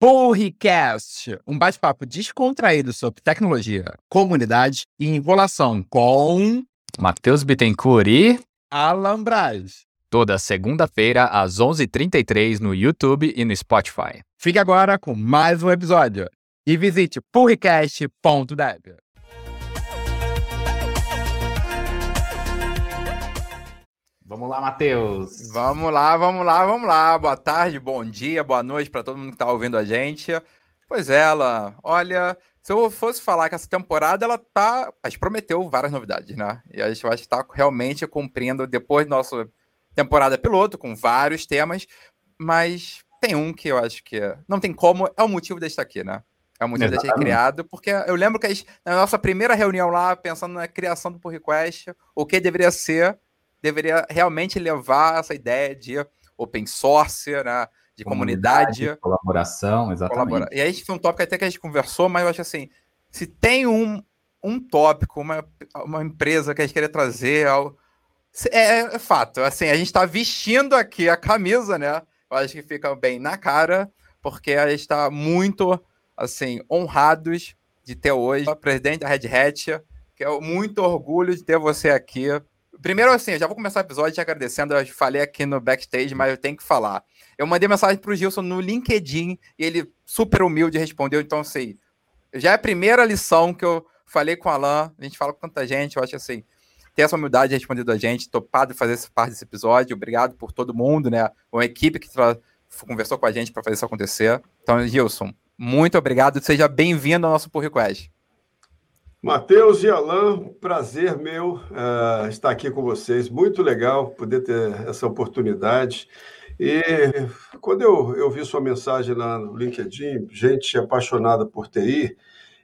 Purricast, um bate-papo descontraído sobre tecnologia, comunidade e enrolação com Matheus Bittencourt e Alan Braz. Toda segunda-feira às 11h33 no YouTube e no Spotify. Fique agora com mais um episódio e visite purricast.dev. Vamos lá, Matheus. Vamos lá, vamos lá, vamos lá. Boa tarde, bom dia, boa noite para todo mundo que está ouvindo a gente. Pois é, ela, olha, se eu fosse falar que essa temporada ela tá, a gente prometeu várias novidades, né? E a gente vai estar realmente cumprindo depois da nossa temporada piloto com vários temas, mas tem um que eu acho que não tem como, é o motivo de estar aqui, né? É o motivo de ter criado, porque eu lembro que gente, na nossa primeira reunião lá, pensando na criação do pull request, o que deveria ser, deveria realmente levar essa ideia de open source, né? De comunidade. comunidade colaboração, exatamente. Colabora. E aí foi um tópico até que a gente conversou, mas eu acho assim, se tem um, um tópico, uma, uma empresa que a gente queria trazer ao, é, é, fato, assim, a gente está vestindo aqui a camisa, né? Eu acho que fica bem na cara, porque a gente está muito, assim, honrados de ter hoje o presidente da Red Hat, que é muito orgulho de ter você aqui Primeiro, assim, eu já vou começar o episódio te agradecendo. Eu falei aqui no backstage, mas eu tenho que falar. Eu mandei mensagem pro Gilson no LinkedIn e ele, super humilde, respondeu. Então, assim, já é a primeira lição que eu falei com o Alan. A gente fala com tanta gente, eu acho assim, ter essa humildade de responder da gente, topado fazer essa parte desse episódio. Obrigado por todo mundo, né? Uma equipe que conversou com a gente para fazer isso acontecer. Então, Gilson, muito obrigado. Seja bem-vindo ao nosso pull request. Matheus e Alain, prazer meu uh, estar aqui com vocês. Muito legal poder ter essa oportunidade. E quando eu, eu vi sua mensagem lá no LinkedIn, gente apaixonada por TI,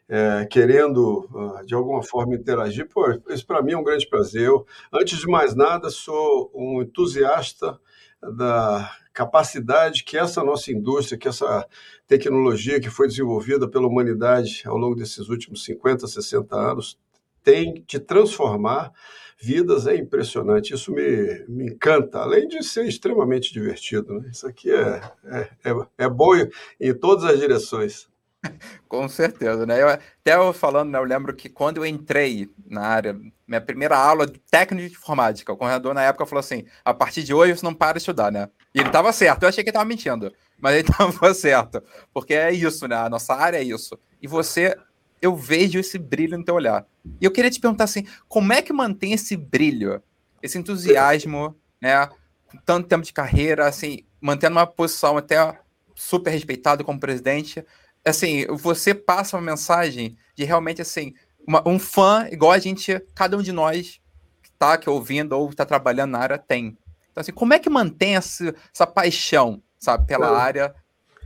é, querendo uh, de alguma forma interagir, pô, isso para mim é um grande prazer. Eu, antes de mais nada, sou um entusiasta da capacidade que essa nossa indústria, que essa tecnologia que foi desenvolvida pela humanidade ao longo desses últimos 50, 60 anos tem de transformar vidas é impressionante. Isso me, me encanta, além de ser extremamente divertido. Né? Isso aqui é, é, é, é bom em todas as direções. Com certeza, né? Eu, até eu falando, né, eu lembro que quando eu entrei na área, minha primeira aula de técnica de informática, o coordenador na época falou assim: a partir de hoje você não para de estudar, né? E ele estava certo, eu achei que ele estava mentindo, mas ele estava certo, porque é isso, né? A nossa área é isso. E você, eu vejo esse brilho no teu olhar. E eu queria te perguntar assim: como é que mantém esse brilho, esse entusiasmo, né? Com tanto tempo de carreira, assim, mantendo uma posição até super respeitado como presidente assim, você passa uma mensagem de realmente, assim, uma, um fã igual a gente, cada um de nós que tá aqui ouvindo ou está trabalhando na área tem. Então, assim, como é que mantém essa, essa paixão, sabe, pela é. área,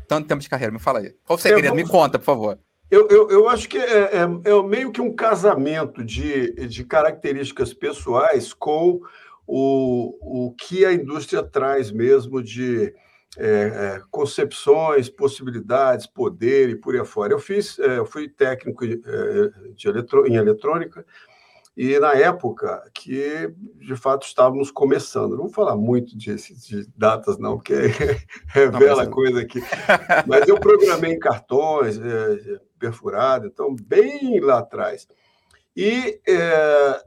tanto tempo de carreira? Me fala aí. Qual o segredo? Me conta, por favor. Eu, eu, eu acho que é, é, é, meio que um casamento de, de características pessoais com o, o que a indústria traz mesmo de é, é, concepções, possibilidades, poder e por aí afora. Eu fiz, é, eu fui técnico de, é, de eletro, em eletrônica e na época que de fato estávamos começando. Não vou falar muito de, de datas não, porque revela não, coisa aqui. Mas eu programei em cartões é, perfurado, então bem lá atrás. E é,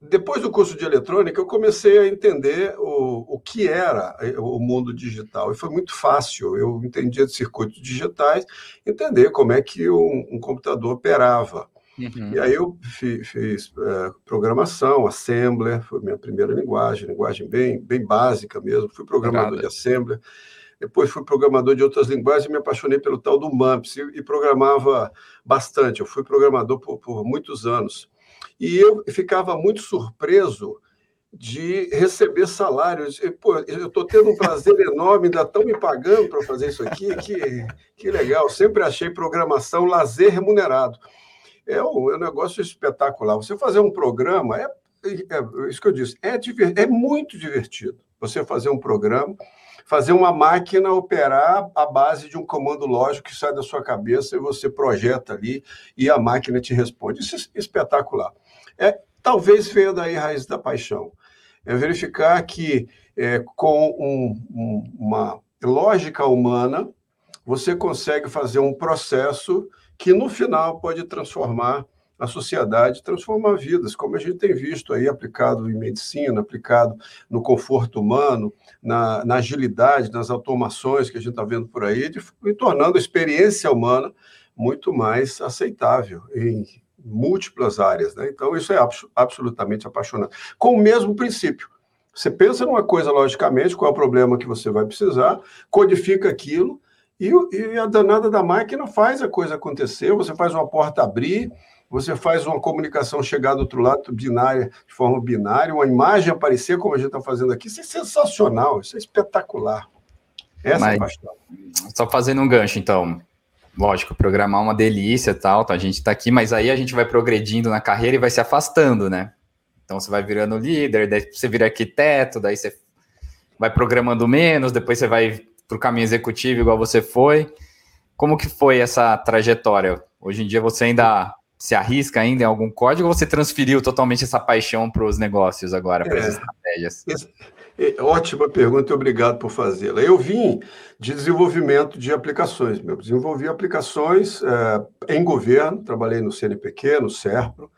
depois do curso de eletrônica, eu comecei a entender o, o que era eh, o mundo digital. E foi muito fácil. Eu entendia de circuitos digitais, entender como é que um, um computador operava. Uhum. E aí eu fiz, fiz é, programação, Assembler, foi minha primeira linguagem, linguagem bem, bem básica mesmo. Fui programador de Assembler. Depois fui programador de outras linguagens e me apaixonei pelo tal do MAMPS e, e programava bastante. Eu fui programador por, por muitos anos. E eu ficava muito surpreso de receber salários. Pô, eu estou tendo um prazer enorme, ainda estão me pagando para fazer isso aqui, que, que legal. Sempre achei programação lazer remunerado. É um, é um negócio espetacular. Você fazer um programa, é, é isso que eu disse, é, é muito divertido. Você fazer um programa, fazer uma máquina operar à base de um comando lógico que sai da sua cabeça e você projeta ali e a máquina te responde. Isso é espetacular. É, talvez venha daí a raiz da paixão. É verificar que é, com um, um, uma lógica humana, você consegue fazer um processo que no final pode transformar a sociedade, transformar vidas, como a gente tem visto aí aplicado em medicina, aplicado no conforto humano, na, na agilidade, nas automações que a gente está vendo por aí, de, e tornando a experiência humana muito mais aceitável em múltiplas áreas. Né? Então, isso é abs absolutamente apaixonante. Com o mesmo princípio. Você pensa numa coisa, logicamente, qual é o problema que você vai precisar, codifica aquilo, e, e a danada da máquina faz a coisa acontecer, você faz uma porta abrir, você faz uma comunicação chegar do outro lado binária, de forma binária, uma imagem aparecer como a gente está fazendo aqui, isso é sensacional, isso é espetacular. Essa Mas, é a paixão. Só fazendo um gancho, então. Lógico, programar é uma delícia e tal, tá, a gente está aqui, mas aí a gente vai progredindo na carreira e vai se afastando, né? Então você vai virando líder, daí você vira arquiteto, daí você vai programando menos, depois você vai para o caminho executivo igual você foi. Como que foi essa trajetória? Hoje em dia você ainda se arrisca ainda em algum código ou você transferiu totalmente essa paixão para os negócios agora, para é, as estratégias? É, ótima pergunta e obrigado por fazê-la. Eu vim de desenvolvimento de aplicações. Eu desenvolvi aplicações é, em governo, trabalhei no CNPq, no SERPRO,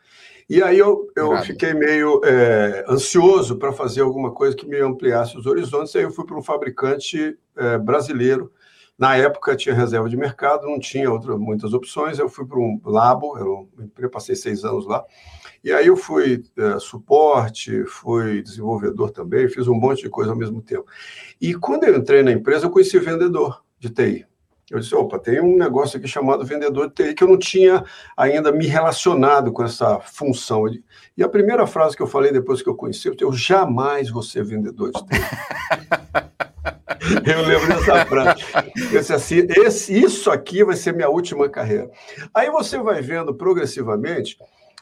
e aí eu, eu fiquei meio é, ansioso para fazer alguma coisa que me ampliasse os horizontes, aí eu fui para um fabricante é, brasileiro na época tinha reserva de mercado, não tinha outra, muitas opções. Eu fui para um labo, eu, eu passei seis anos lá. E aí eu fui é, suporte, fui desenvolvedor também, fiz um monte de coisa ao mesmo tempo. E quando eu entrei na empresa, eu conheci vendedor de TI. Eu disse, opa, tem um negócio aqui chamado vendedor de TI que eu não tinha ainda me relacionado com essa função. E a primeira frase que eu falei depois que eu conheci, eu jamais vou ser vendedor de TI. Eu lembro dessa frase. Eu disse assim: esse, isso aqui vai ser minha última carreira. Aí você vai vendo progressivamente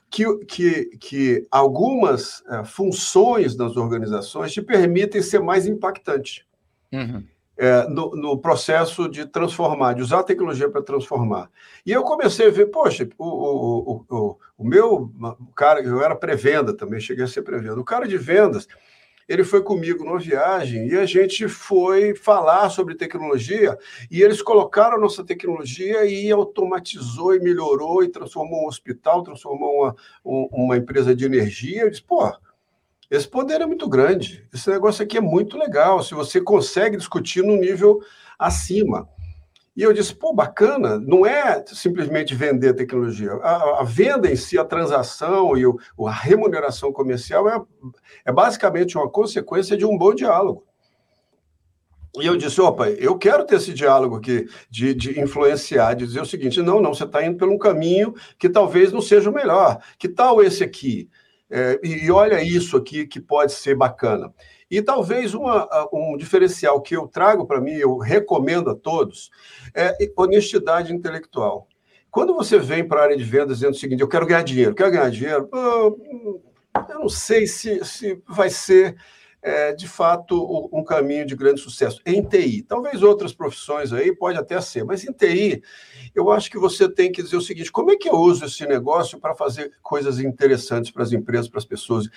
que, que, que algumas é, funções das organizações te permitem ser mais impactante. Uhum. É, no, no, processo de transformar, de usar a tecnologia para transformar. E eu comecei a ver, poxa, o, o, o, o meu o cara, eu era pré-venda também, cheguei a ser pré-venda. O cara de vendas, ele foi comigo numa viagem e a gente foi falar sobre tecnologia e eles colocaram a nossa tecnologia e automatizou e melhorou e transformou um hospital, transformou uma, uma empresa de energia. Eu disse, pô, esse poder é muito grande, esse negócio aqui é muito legal, se você consegue discutir no nível acima. E eu disse, pô, bacana, não é simplesmente vender tecnologia. A, a venda em si, a transação e o, a remuneração comercial é, é basicamente uma consequência de um bom diálogo. E eu disse, opa, eu quero ter esse diálogo aqui, de, de influenciar, de dizer o seguinte, não, não, você está indo por um caminho que talvez não seja o melhor. Que tal esse aqui? É, e, e olha isso aqui que pode ser bacana. E talvez uma, um diferencial que eu trago para mim, eu recomendo a todos, é honestidade intelectual. Quando você vem para a área de vendas dizendo o seguinte, eu quero ganhar dinheiro, quero ganhar dinheiro, eu não sei se, se vai ser é, de fato um caminho de grande sucesso. Em TI, talvez outras profissões aí pode até ser, mas em TI, eu acho que você tem que dizer o seguinte: como é que eu uso esse negócio para fazer coisas interessantes para as empresas, para as pessoas?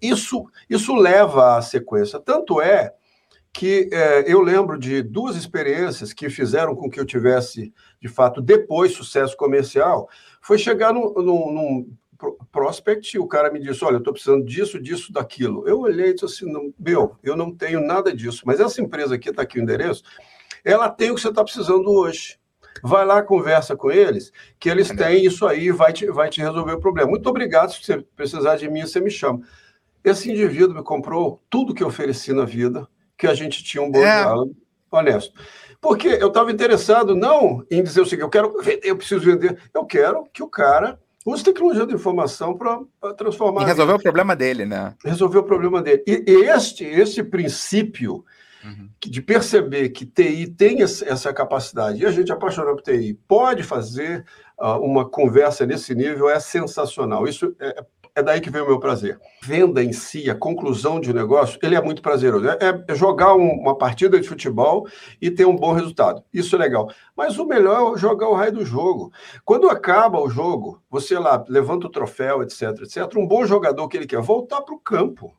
Isso, isso leva à sequência. Tanto é que é, eu lembro de duas experiências que fizeram com que eu tivesse, de fato, depois sucesso comercial, foi chegar num, num, num prospect, o cara me disse: Olha, eu estou precisando disso, disso, daquilo. Eu olhei e disse assim: não, Meu, eu não tenho nada disso, mas essa empresa aqui, está aqui o endereço, ela tem o que você está precisando hoje. Vai lá, conversa com eles, que eles têm isso aí vai te, vai te resolver o problema. Muito obrigado, se você precisar de mim, você me chama. Esse indivíduo me comprou tudo que eu ofereci na vida, que a gente tinha um bom é. diálogo, honesto. Porque eu estava interessado não em dizer o seguinte, eu quero vender, eu preciso vender, eu quero que o cara Use tecnologia de informação para transformar. E resolver o problema dele, né? Resolver o problema dele. E este, este princípio uhum. de perceber que TI tem essa capacidade, e a gente apaixonado por TI pode fazer uh, uma conversa nesse nível, é sensacional. Isso é, é daí que vem o meu prazer. Venda em si, a conclusão de um negócio, ele é muito prazeroso. É, é jogar um, uma partida de futebol e ter um bom resultado. Isso é legal. Mas o melhor é jogar o raio do jogo. Quando acaba o jogo, você lá levanta o troféu, etc, etc. Um bom jogador que ele quer voltar para o campo.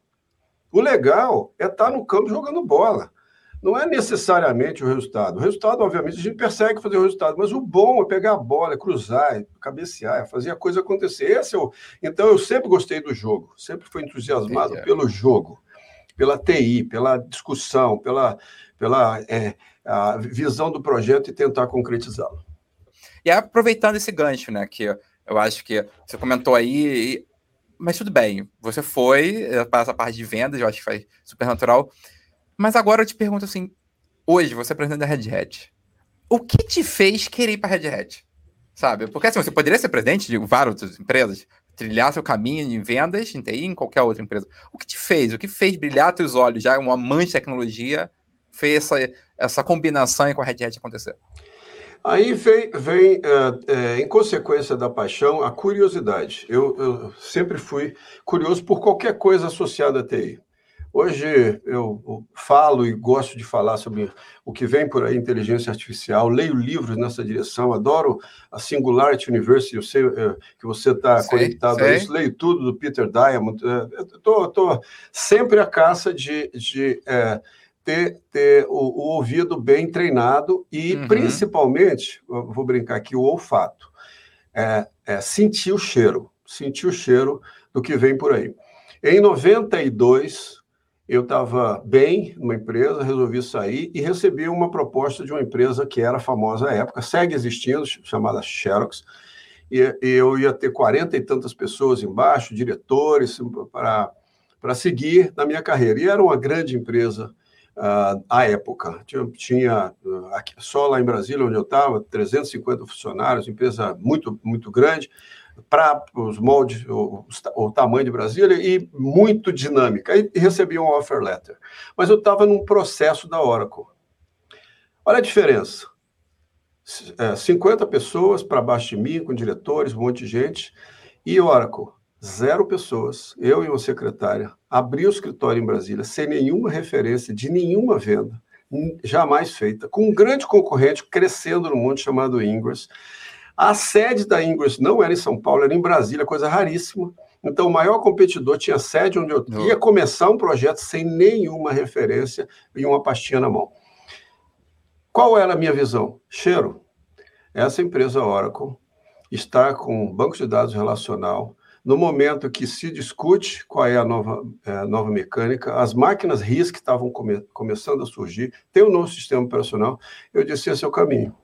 O legal é estar tá no campo jogando bola. Não é necessariamente o resultado. O resultado, obviamente, a gente persegue fazer o resultado, mas o bom é pegar a bola, é cruzar, é cabecear, é fazer a coisa acontecer. Esse é o... Então, eu sempre gostei do jogo, sempre fui entusiasmado Entendi. pelo jogo, pela TI, pela discussão, pela, pela é, a visão do projeto e tentar concretizá-lo. E aproveitando esse gancho, né, que eu acho que você comentou aí, mas tudo bem, você foi eh, para essa parte de vendas, eu acho que foi super natural. Mas agora eu te pergunto assim: hoje você é presidente da Red Hat. O que te fez querer ir para a Red Hat? Sabe? Porque assim, você poderia ser presidente de várias outras empresas, trilhar seu caminho em vendas, em TI, em qualquer outra empresa. O que te fez? O que fez brilhar teus olhos, já um amante de tecnologia, fez essa, essa combinação com a Red Hat acontecer? Aí vem, vem é, é, em consequência da paixão, a curiosidade. Eu, eu, sempre fui curioso por qualquer coisa associada a TI. Hoje eu falo e gosto de falar sobre o que vem por aí, inteligência artificial, leio livros nessa direção, adoro a Singularity University, eu sei é, que você está conectado sei. a isso, leio tudo do Peter Diamond, estou sempre à caça de, de é, ter, ter o, o, ouvido bem treinado e, uhum. principalmente, vou brincar aqui, o olfato, é, é sentir o cheiro, sentir o cheiro do que vem por aí. Em 92, eu estava bem numa empresa, resolvi sair e recebi uma proposta de uma empresa que era famosa à época, segue existindo, chamada Xerox, e, eu ia ter quarenta e tantas pessoas embaixo, diretores, para seguir na minha carreira. E era uma grande empresa uh, à época. Tinha, tinha aqui, só lá em Brasília, onde eu estava, 350 funcionários, empresa muito, muito grande, para os moldes, o, o, tamanho de Brasília e muito dinâmica. E, recebi um offer letter. Mas eu estava num processo da Oracle. Olha a diferença. É, 50 pessoas para baixo de mim, com diretores, um monte de gente. E Oracle, zero pessoas, eu e uma secretária, abri o escritório em Brasília sem nenhuma referência de nenhuma venda, jamais feita, com um grande concorrente crescendo no mundo chamado Ingress. A sede da Ingress não era em São Paulo, era em Brasília, coisa raríssima. Então, o maior competidor tinha sede onde eu ia começar um projeto sem nenhuma referência e uma pastinha na mão. Qual era a minha visão? Cheiro. Essa empresa Oracle está com um banco de dados relacional. No momento que se discute qual é a nova, é, nova mecânica, as máquinas RISC estavam come, começando a surgir, tem um novo sistema operacional, eu disse: esse é o caminho.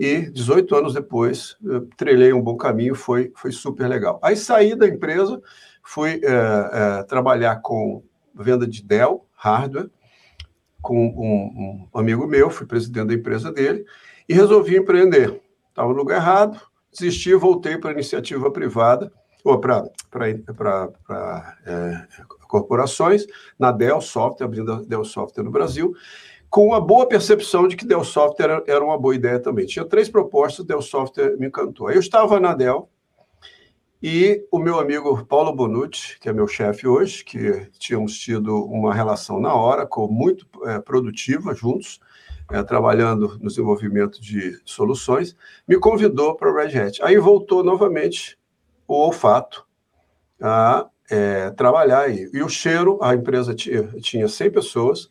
E 18 anos depois, trilhei um bom caminho, foi, foi super legal. Aí saí da empresa, fui é, é, trabalhar com venda de Dell, hardware, com um, um, amigo meu, fui presidente da empresa dele, e resolvi empreender. Estava no lugar errado, desisti, voltei para a iniciativa privada, ou para é, corporações, na Dell Software, abrindo a Dell Software no Brasil, com uma boa percepção de que Dell Software era, uma boa ideia também. Tinha três propostas, Dell Software me encantou. Aí eu estava na Dell e o meu amigo Paulo Bonucci, que é meu chefe hoje, que tínhamos tido uma relação na Oracle muito é, produtiva juntos, é, trabalhando no desenvolvimento de soluções, me convidou para o Red Hat. Aí voltou novamente o olfato a é, trabalhar aí. E o cheiro, a empresa tinha, tinha 100 pessoas,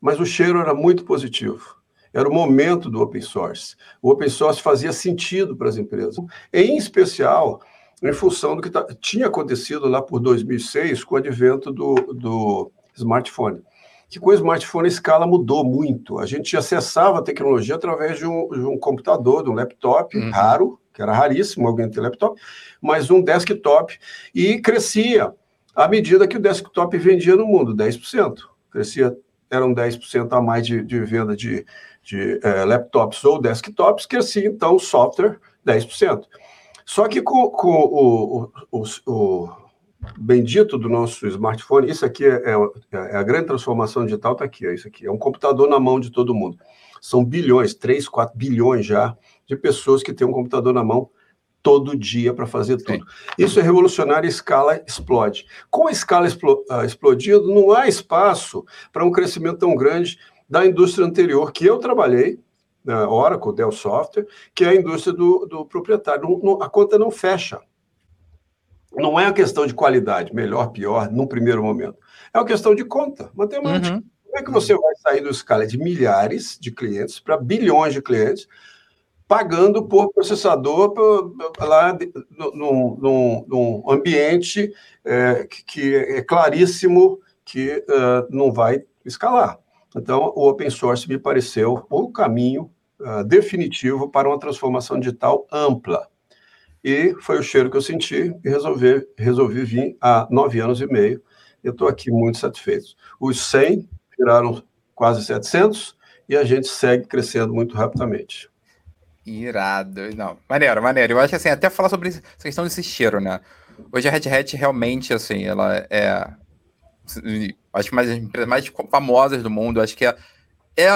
mas o cheiro era muito positivo. Era o momento do open source. O open source fazia sentido para as empresas, em especial em função do que tá, tinha acontecido lá por 2006 com o advento do, do smartphone. Que com o smartphone a escala mudou muito. A gente acessava a tecnologia através de um, de um computador, de um laptop uhum. raro, que era raríssimo alguém ter laptop, mas um desktop, e crescia à medida que o desktop vendia no mundo, 10%. Crescia eram 10% a mais de, de venda de, de é, laptops ou desktops, crescia então o software 10%. Só que com, com o, o, o, o, bendito do nosso smartphone, isso aqui é, é, é a grande transformação digital, está aqui, é isso aqui, é um computador na mão de todo mundo. São bilhões, 3, 4 bilhões já de pessoas que têm um computador na mão todo dia para fazer tudo. Isso é revolucionário a escala explode. Com a escala ah, explodindo, não há espaço para um crescimento tão grande da indústria anterior que eu trabalhei, na Oracle, Dell Software, que é a indústria do, do proprietário. Não, não, a conta não fecha. Não é uma questão de qualidade, melhor, pior, num primeiro momento. É uma questão de conta, matemática. Uhum. é que você vai sair do escala de milhares de clientes para bilhões de clientes, pagando por processador lá num, ambiente é, que, é claríssimo que uh, não vai escalar. Então, o open source me pareceu o caminho uh, definitivo para uma transformação digital ampla. E foi o cheiro que eu senti e resolvi, resolvi vir há nove anos e meio. Eu estou aqui muito satisfeito. Os 100 viraram quase 700 e a gente segue crescendo muito rapidamente. Irado. Não, maneiro, maneiro. Eu acho assim, até falar sobre essa questão desse cheiro, né? Hoje a Red Hat realmente, assim, ela é. Acho que uma das empresas mais famosas do mundo. Acho que é, é,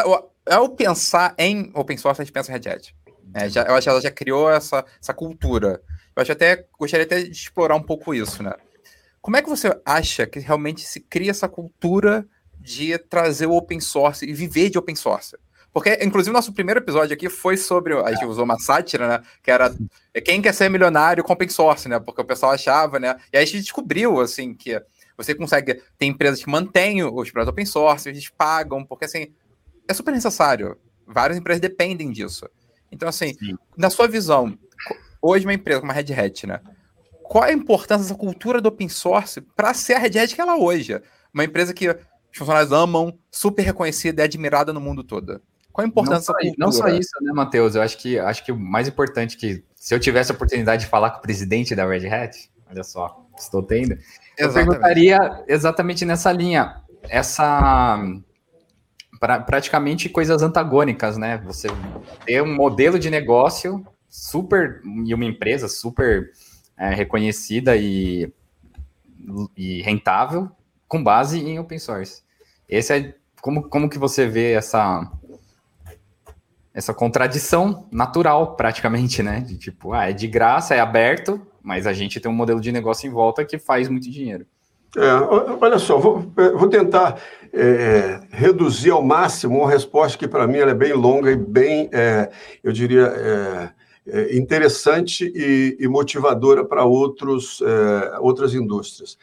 é o pensar em open source, a gente pensa em Red Hat. É, já, eu acho que ela já criou essa, essa cultura. Eu acho até gostaria até de explorar um pouco isso, né? Como é que você acha que realmente se cria essa cultura de trazer o open source e viver de open source? Porque, inclusive, nosso primeiro episódio aqui foi sobre. A gente usou uma sátira, né? Que era quem quer ser milionário com open source, né? Porque o pessoal achava, né? E aí a gente descobriu, assim, que você consegue. Tem empresas que mantêm os projetos open source, eles pagam, porque, assim, é super necessário. Várias empresas dependem disso. Então, assim, Sim. na sua visão, hoje uma empresa como a Red Hat, né? Qual a importância dessa cultura do open source para ser a Red Hat que ela é hoje? Uma empresa que os funcionários amam, super reconhecida e admirada no mundo todo. Qual a importância não só, não só isso, né, Matheus? Eu acho que acho que o mais importante que se eu tivesse a oportunidade de falar com o presidente da Red Hat, olha só, estou tendo, eu exatamente. perguntaria exatamente nessa linha. Essa pra, praticamente coisas antagônicas, né? Você ter um modelo de negócio super e uma empresa super é, reconhecida e, e rentável com base em open source. Esse é como, como que você vê essa essa contradição natural, praticamente, né? De tipo, ah, é de graça, é aberto, mas a gente tem um modelo de negócio em volta que faz muito dinheiro. É, olha só, vou, é, vou tentar é, reduzir ao máximo uma resposta que para mim é bem longa e bem, é, eu diria, é, é interessante e, e motivadora para outros, outras indústrias.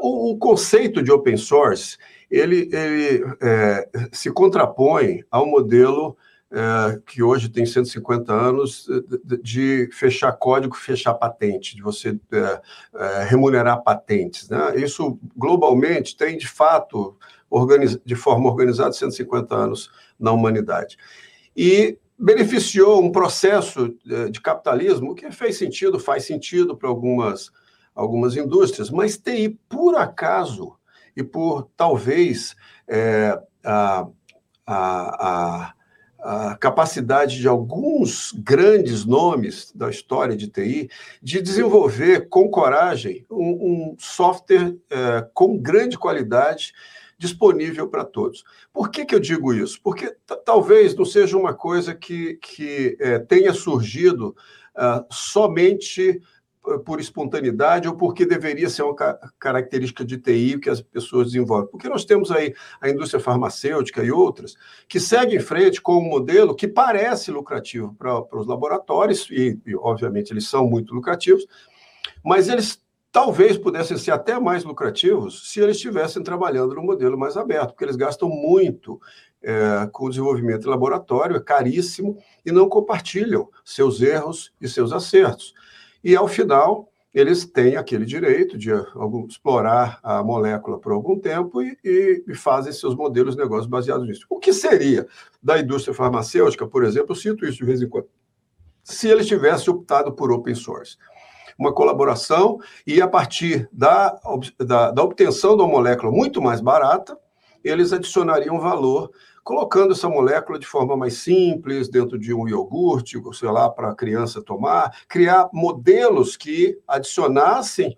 O, o, conceito de open source ele, ele se contrapõe ao modelo é, que hoje tem 150 anos, de, de, fechar código, fechar patente, de você é, é, remunerar patentes. Né? Isso, globalmente, tem, de fato, de forma organizada, 150 anos na humanidade. E beneficiou um processo é, de capitalismo que fez sentido, faz sentido para algumas, algumas indústrias, mas TI, por acaso, e por talvez é, a, a, a a capacidade de alguns grandes nomes da história de TI de desenvolver com coragem um, um software é, com grande qualidade disponível para todos. Por que, que eu digo isso? Porque talvez não seja uma coisa que, que é, tenha surgido uh, somente por espontaneidade ou porque deveria ser uma característica de TI que as pessoas desenvolvem. Porque nós temos aí a indústria farmacêutica e outras que seguem em frente com um modelo que parece lucrativo para, para os laboratórios, e, e obviamente eles são muito lucrativos, mas eles talvez pudessem ser até mais lucrativos se eles estivessem trabalhando no modelo mais aberto, porque eles gastam muito é, com o desenvolvimento em laboratório, é caríssimo, e não compartilham seus erros e seus acertos. E, ao final, eles têm aquele direito de algum, explorar a molécula por algum tempo e, e, e, fazem seus modelos de negócio baseados nisso. O que seria da indústria farmacêutica, por exemplo, cito isso de vez em quando, se eles tivessem optado por open source? Uma colaboração e, a partir da, da, da obtenção de uma molécula muito mais barata, eles adicionariam valor colocando essa molécula de forma mais simples, dentro de um iogurte, sei lá, para a criança tomar, criar modelos que adicionassem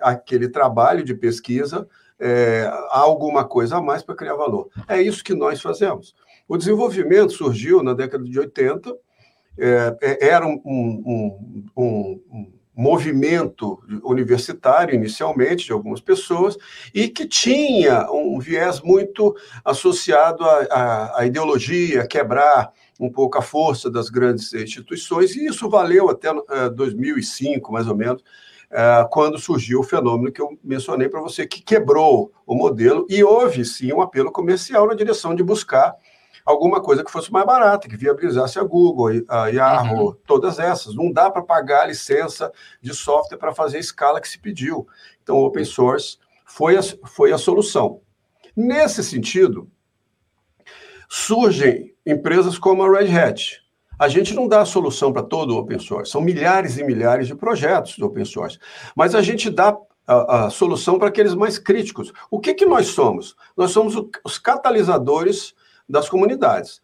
aquele trabalho de pesquisa é, alguma coisa a mais para criar valor. É isso que nós fazemos. O desenvolvimento surgiu na década de 80, é, é, era um, um, um, um movimento universitário, inicialmente, de algumas pessoas, e que tinha um viés muito associado à, à, ideologia, quebrar um pouco a força das grandes instituições, e isso valeu até uh, eh, 2005, mais ou menos, é, quando surgiu o fenômeno que eu mencionei para você, que quebrou o modelo e houve sim um apelo comercial na direção de buscar alguma coisa que fosse mais barata, que viabilizasse a Google, a Yahoo, uhum. todas essas. Não dá para pagar a licença de software para fazer a escala que se pediu. Então, o open source foi a, foi a solução. Nesse sentido, surgem empresas como a Red Hat. A gente não dá a solução para todo o open source, são milhares e milhares de projetos do open source, mas a gente dá a, a solução para aqueles mais críticos. O que, que nós somos? Nós somos o, os catalisadores das comunidades.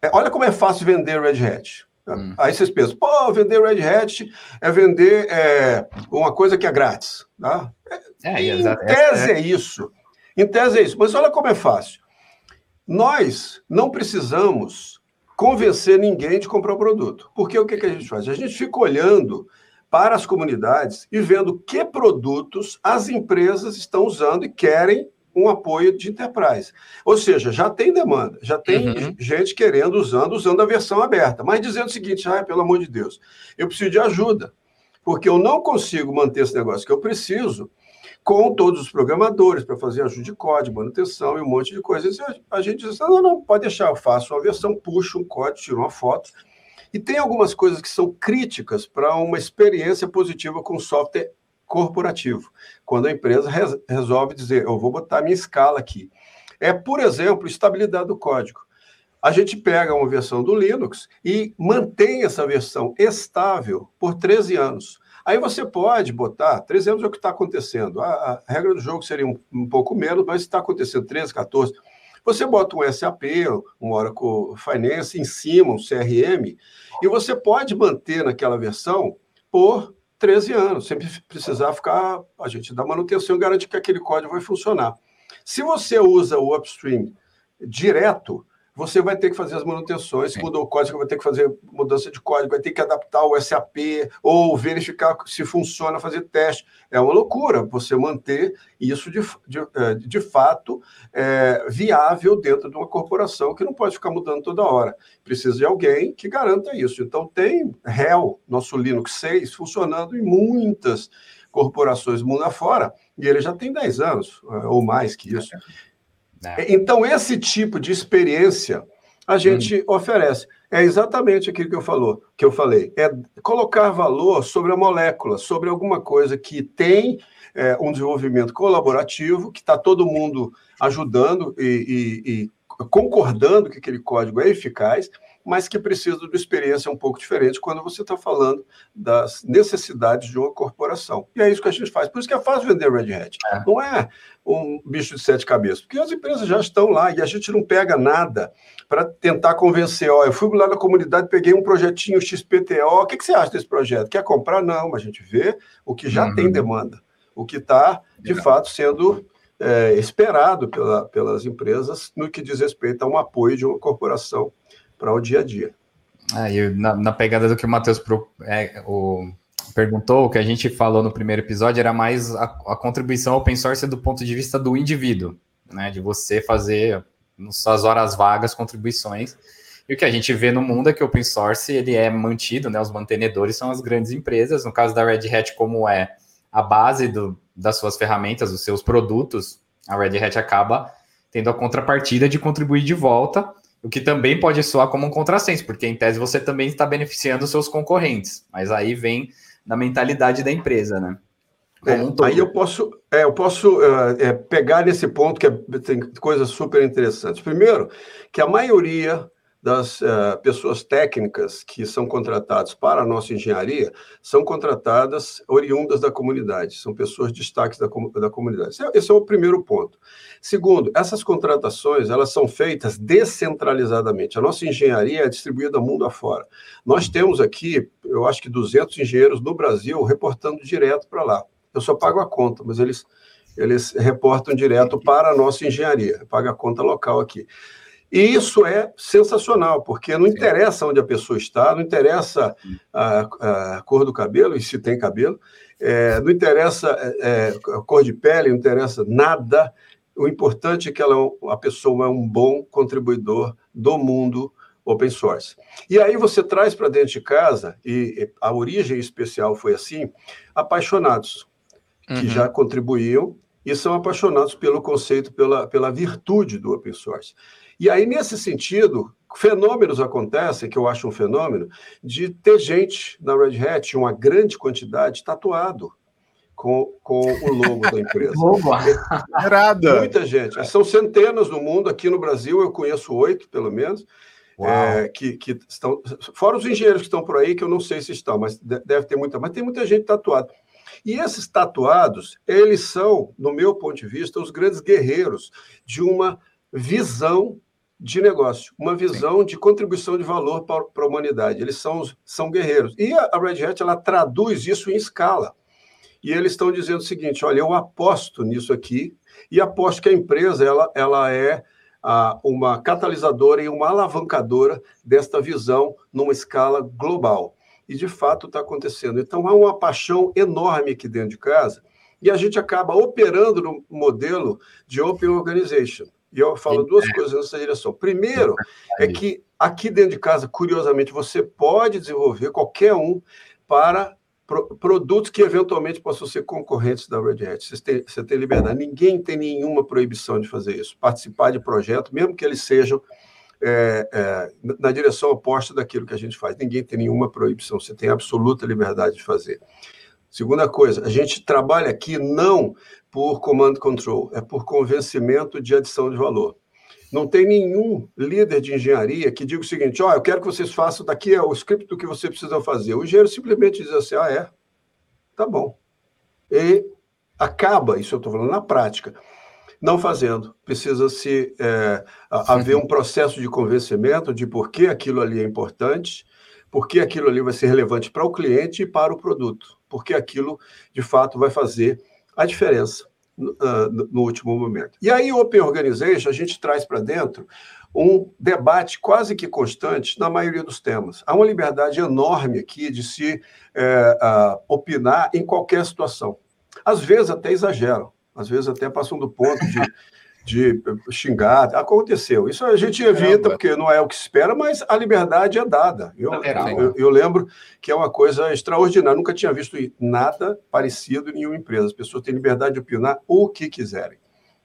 É, olha como é fácil vender Red Hat. Hum. Aí vocês pensam, pô, vender Red Hat é vender é, uma coisa que é grátis. Tá? É, em tese é isso. Em tese é isso. Mas olha como é fácil. Nós não precisamos convencer ninguém de comprar o produto. Porque o que, que a gente faz? A gente fica olhando para as comunidades e vendo que produtos as empresas estão usando e querem um apoio de enterprise. Ou seja, já tem demanda, já tem uhum. gente querendo, usando, usando a versão aberta, mas dizendo o seguinte: ah, pelo amor de Deus, eu preciso de ajuda, porque eu não consigo manter esse negócio que eu preciso com todos os programadores para fazer ajuda de código, manutenção e um monte de coisas. E a gente diz: não, não, pode deixar, eu faço uma versão, puxo um código, tiro uma foto. E tem algumas coisas que são críticas para uma experiência positiva com software corporativo, quando a empresa res, resolve dizer, eu vou botar minha escala aqui. É, por exemplo, estabilidade do código. A gente pega uma versão do Linux e mantém essa versão estável por 13 anos. Aí você pode botar, 13 anos é o que está acontecendo. A, a, regra do jogo seria um, um pouco menos, mas está acontecendo 13, 14. Você bota um SAP, um Oracle Finance em cima, um CRM, e você pode manter naquela versão por 13 anos, sempre precisar ficar, a gente dá manutenção e garante que aquele código vai funcionar. Se você usa o upstream direto, você vai ter que fazer as manutenções. Se mudou o código, vai ter que fazer mudança de código, vai ter que adaptar o SAP ou verificar se funciona, fazer teste. É uma loucura você manter isso de, de, é, de fato é, viável dentro de uma corporação que não pode ficar mudando toda hora. Precisa de alguém que garanta isso. Então, tem RHEL, nosso Linux 6, funcionando em muitas corporações mundo afora, e ele já tem 10 anos, é, ou mais que isso. É. Então, esse tipo de experiência a gente hum. oferece. É exatamente aquilo que eu, falou, que eu falei. É colocar valor sobre a molécula, sobre alguma coisa que tem é, um desenvolvimento colaborativo, que está todo mundo ajudando e, e, e concordando que aquele código é eficaz, mas que precisa de uma experiência um pouco diferente quando você está falando das necessidades de uma corporação. E é isso que a gente faz. Por isso que é fácil vender Red Hat. É. Não é um bicho de sete cabeças, porque as empresas já estão lá e a gente não pega nada para tentar convencer. Ó, eu fui lá na comunidade, peguei um projetinho XPTO. O que, que você acha desse projeto? Quer comprar? Não, a gente vê o que já uhum. tem demanda, o que está, de fato, sendo é, esperado pela, pelas empresas no que diz respeito a um apoio de uma corporação para o dia a dia. É, na, na, pegada do que o Matheus é, o, perguntou, o que a gente falou no primeiro episódio era mais a, a, contribuição open source do ponto de vista do indivíduo, né? De você fazer nas suas horas vagas contribuições. E o que a gente vê no mundo é que o open source ele é mantido, né? Os mantenedores são as grandes empresas. No caso da Red Hat, como é a base do, das suas ferramentas, dos seus produtos, a Red Hat acaba tendo a contrapartida de contribuir de volta o que também pode soar como um contrassenso, porque em tese você também está beneficiando os seus concorrentes, mas aí vem na mentalidade da empresa, né? É, um aí eu posso, é, eu posso uh, é, pegar nesse ponto que é, tem coisas super interessantes. Primeiro, que a maioria das uh, pessoas técnicas que são contratadas para a nossa engenharia são contratadas oriundas da comunidade, são pessoas destaques da, da comunidade. Esse é, esse é, o primeiro ponto. Segundo, essas contratações elas são feitas descentralizadamente. A nossa engenharia é distribuída mundo afora. Nós temos aqui, eu acho que 200 engenheiros no Brasil reportando direto para lá. Eu só pago a conta, mas eles, eles reportam direto para a nossa engenharia, paga a conta local aqui. E isso é sensacional, porque não interessa onde a pessoa está, não interessa a, a cor do cabelo, e se tem cabelo, é, não interessa é, a cor de pele, não interessa nada. O importante é que ela, a pessoa é um bom contribuidor do mundo open source. E aí você traz para dentro de casa, e a origem especial foi assim, apaixonados, que uhum. já contribuíam e são apaixonados pelo conceito, pela, pela virtude do open source. E aí, nesse sentido, fenômenos acontecem, que eu acho um fenômeno, de ter gente na Red Hat, uma grande quantidade, tatuado com, com o logo da empresa. Irada. Muita gente. São centenas no mundo. Aqui no Brasil eu conheço oito, pelo menos. É, que, que estão. Fora os engenheiros que estão por aí, que eu não sei se estão, mas deve ter muita. Mas tem muita gente tatuada. E esses tatuados, eles são, no meu ponto de vista, os grandes guerreiros de uma visão de negócio, uma visão Sim. de contribuição de valor para, para a humanidade. Eles são, são guerreiros. E a Red Hat ela traduz isso em escala. E eles estão dizendo o seguinte: olha, eu aposto nisso aqui e aposto que a empresa ela, ela é ah, uma catalisadora e uma alavancadora desta visão numa escala global. E de fato está acontecendo. Então há uma paixão enorme aqui dentro de casa e a gente acaba operando no modelo de Open Organization. E eu falo duas coisas nessa direção. Primeiro, é que aqui dentro de casa, curiosamente, você pode desenvolver qualquer um para pro, produtos que eventualmente possam ser concorrentes da Red Hat. Você tem, você tem liberdade. Ninguém tem nenhuma proibição de fazer isso. Participar de projeto, mesmo que eles sejam é, é, na direção oposta daquilo que a gente faz. Ninguém tem nenhuma proibição. Você tem absoluta liberdade de fazer. Segunda coisa, a gente trabalha aqui não por command control, é por convencimento de adição de valor. Não tem nenhum líder de engenharia que diga o seguinte: ó, oh, eu quero que vocês façam daqui é o script do que você precisa fazer. O engenheiro simplesmente diz assim: ah, é, tá bom. E acaba, isso eu estou falando na prática, não fazendo. Precisa se é, haver um processo de convencimento de por que aquilo ali é importante, por que aquilo ali vai ser relevante para o cliente e para o produto, porque aquilo de fato vai fazer a diferença uh, no último momento. E aí, Open Organization, a gente traz para dentro um debate quase que constante na maioria dos temas. Há uma liberdade enorme aqui de se é, opinar em qualquer situação. Às vezes até exageram, às vezes até passam do ponto de de xingar. Aconteceu. Isso a gente evita, porque não é o que se espera, mas a liberdade é dada. Eu, eu, eu, lembro que é uma coisa extraordinária. Nunca tinha visto nada parecido em nenhuma empresa. As pessoas têm liberdade de opinar o que quiserem.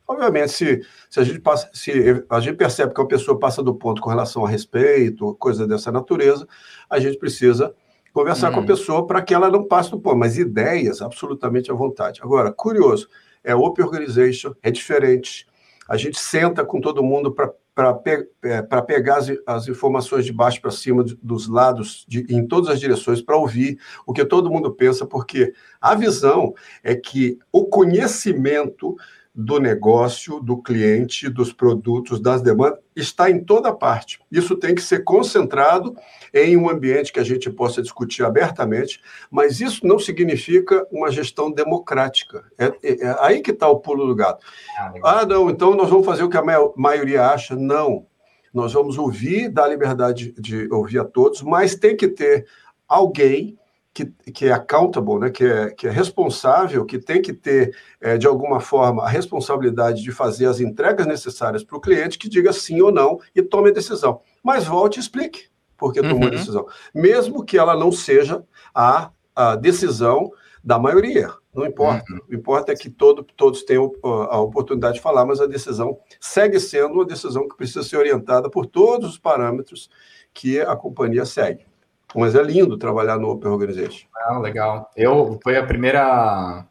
Obviamente, se, se, a gente passa, se a gente percebe que uma pessoa passa do ponto com relação a respeito, coisa dessa natureza, a gente precisa conversar com a uhum. pessoa para que ela não passe do ponto. Mas ideias, absolutamente à vontade. Agora, curioso, é open organization, é diferente a gente senta com todo mundo para pe, é, pegar as, as, informações de baixo para cima, dos lados, de, em todas as direções, para ouvir o que todo mundo pensa, porque a visão é que o conhecimento do negócio, do cliente, dos produtos, das demandas, está em toda parte. Isso tem que ser concentrado em um ambiente que a gente possa discutir abertamente, mas isso não significa uma gestão democrática. É, é, é aí que está o pulo do gato. Ah, ah, não, então nós vamos fazer o que a maioria acha. Não. Nós vamos ouvir, dar liberdade de ouvir a todos, mas tem que ter alguém que, que é accountable, né, que, é, que é responsável, que tem que ter, é, de alguma forma, a responsabilidade de fazer as entregas necessárias para o cliente, que diga sim ou não e tome a decisão. Mas volte e explique por que tomou uhum. a decisão, mesmo que ela não seja a, a decisão da maioria. Não importa. Uhum. O que importa é que todo, todos tenham a oportunidade de falar, mas a decisão segue sendo uma decisão que precisa ser orientada por todos os parâmetros que a companhia segue. Mas é lindo trabalhar no Open Organization. Ah, legal. Eu foi a primeira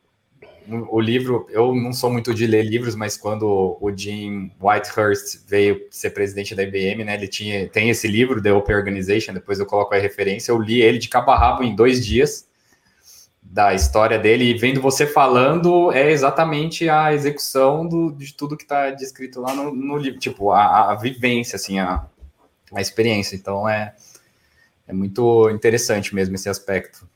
o livro, eu não sou muito de ler livros, mas quando o Jim Whitehurst veio ser presidente da IBM, né, ele tinha, tem esse livro, The Open Organization, depois eu coloco a referência, eu li ele de cabo a rabo em dois dias, da história dele, e vendo você falando, é exatamente a execução do, de tudo que está descrito lá no, no livro, tipo, a, a, vivência, assim, a, a experiência, então é é muito interessante mesmo esse aspecto.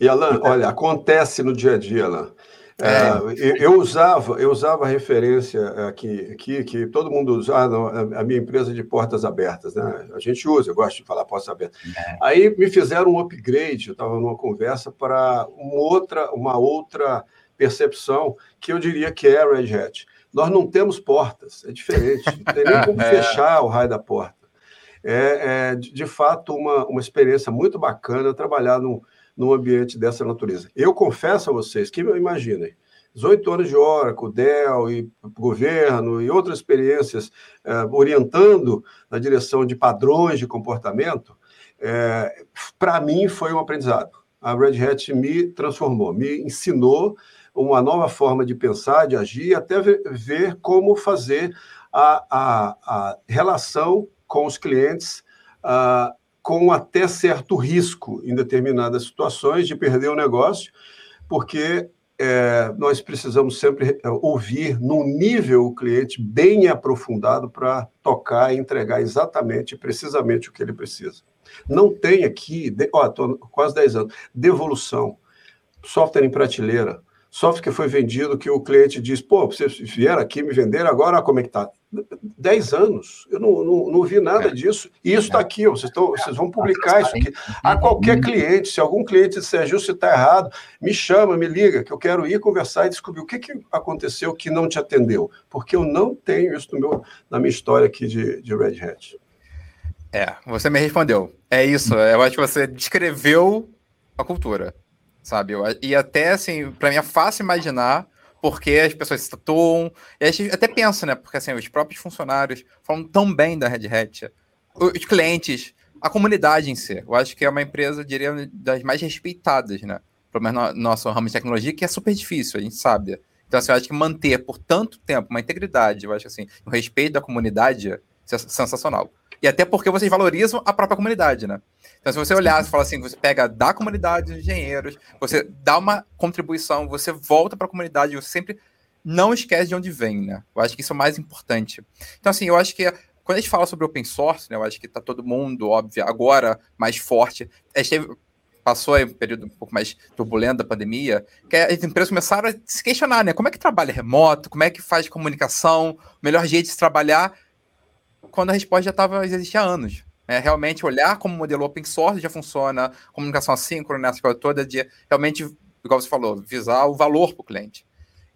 E Alan, olha, acontece no dia a dia, Alan. É, é. eu, usava eu usava a referência aqui, aqui que todo mundo usa a minha empresa de portas abertas, né? A gente usa, eu gosto de falar portas abertas. É. Aí me fizeram um upgrade, eu estava numa conversa para uma outra, uma outra percepção que eu diria que é a Red Hat. Nós não temos portas, é diferente, não tem nem como é. fechar o raio da porta. É, é de, fato uma, uma experiência muito bacana trabalhar num, num ambiente dessa natureza. Eu confesso a vocês que, imaginem, 18 anos de Oracle, Dell e governo e outras experiências é, orientando na direção de padrões de comportamento, é, para mim foi um aprendizado. A Red Hat me transformou, me ensinou uma nova forma de pensar, de agir, até ver, ver como fazer a, a, a, relação com os clientes uh, com até certo risco em determinadas situações de perder o negócio, porque é, nós precisamos sempre é, ouvir num nível o cliente bem aprofundado para tocar e entregar exatamente, precisamente o que ele precisa. Não tem aqui, de, quase 10 anos, devolução, software em prateleira, software que foi vendido que o cliente diz, pô, vocês vieram aqui me vender, agora como é que está? 10 anos, eu não, não, não vi nada é. disso. E isso está é. aqui, vocês, estão, vocês vão publicar isso aqui. A qualquer cliente, se algum cliente disser, Gil, se está errado, me chama, me liga, que eu quero ir conversar e descobrir o que, que aconteceu que não te atendeu. Porque eu não tenho isso no meu, na minha história aqui de, de Red Hat. É, você me respondeu. É isso, eu acho que você descreveu a cultura sabe? E até, assim, para mim é fácil imaginar porque as pessoas se tatuam, e a gente até pensa, né? Porque, assim, os próprios funcionários falam tão bem da Red Hat, os clientes, a comunidade em si. Eu acho que é uma empresa, diria, das mais respeitadas, né? Pelo menos no nosso ramo de tecnologia, que é super difícil, a gente sabe. Então, assim, eu acho que manter por tanto tempo uma integridade, eu acho assim, o respeito da comunidade sensacional. E até porque vocês valorizam a própria comunidade, né? Então, se você olhar e falar assim, você pega da comunidade de engenheiros, você dá uma contribuição, você volta para a comunidade, você sempre não esquece de onde vem, né? Eu acho que isso é o mais importante. Então, assim, eu acho que quando a gente fala sobre open source, né, eu acho que está todo mundo, óbvio, agora mais forte. A gente teve, passou aí um período um pouco mais turbulento da pandemia, que as empresas começaram a se questionar, né? Como é que trabalha remoto? Como é que faz comunicação? O melhor jeito de se trabalhar? Quando a resposta já estava, existia há anos. É, realmente olhar como modelo open source já funciona, comunicação assíncrona, essa coisa toda, de realmente, igual você falou, visar o valor para o cliente.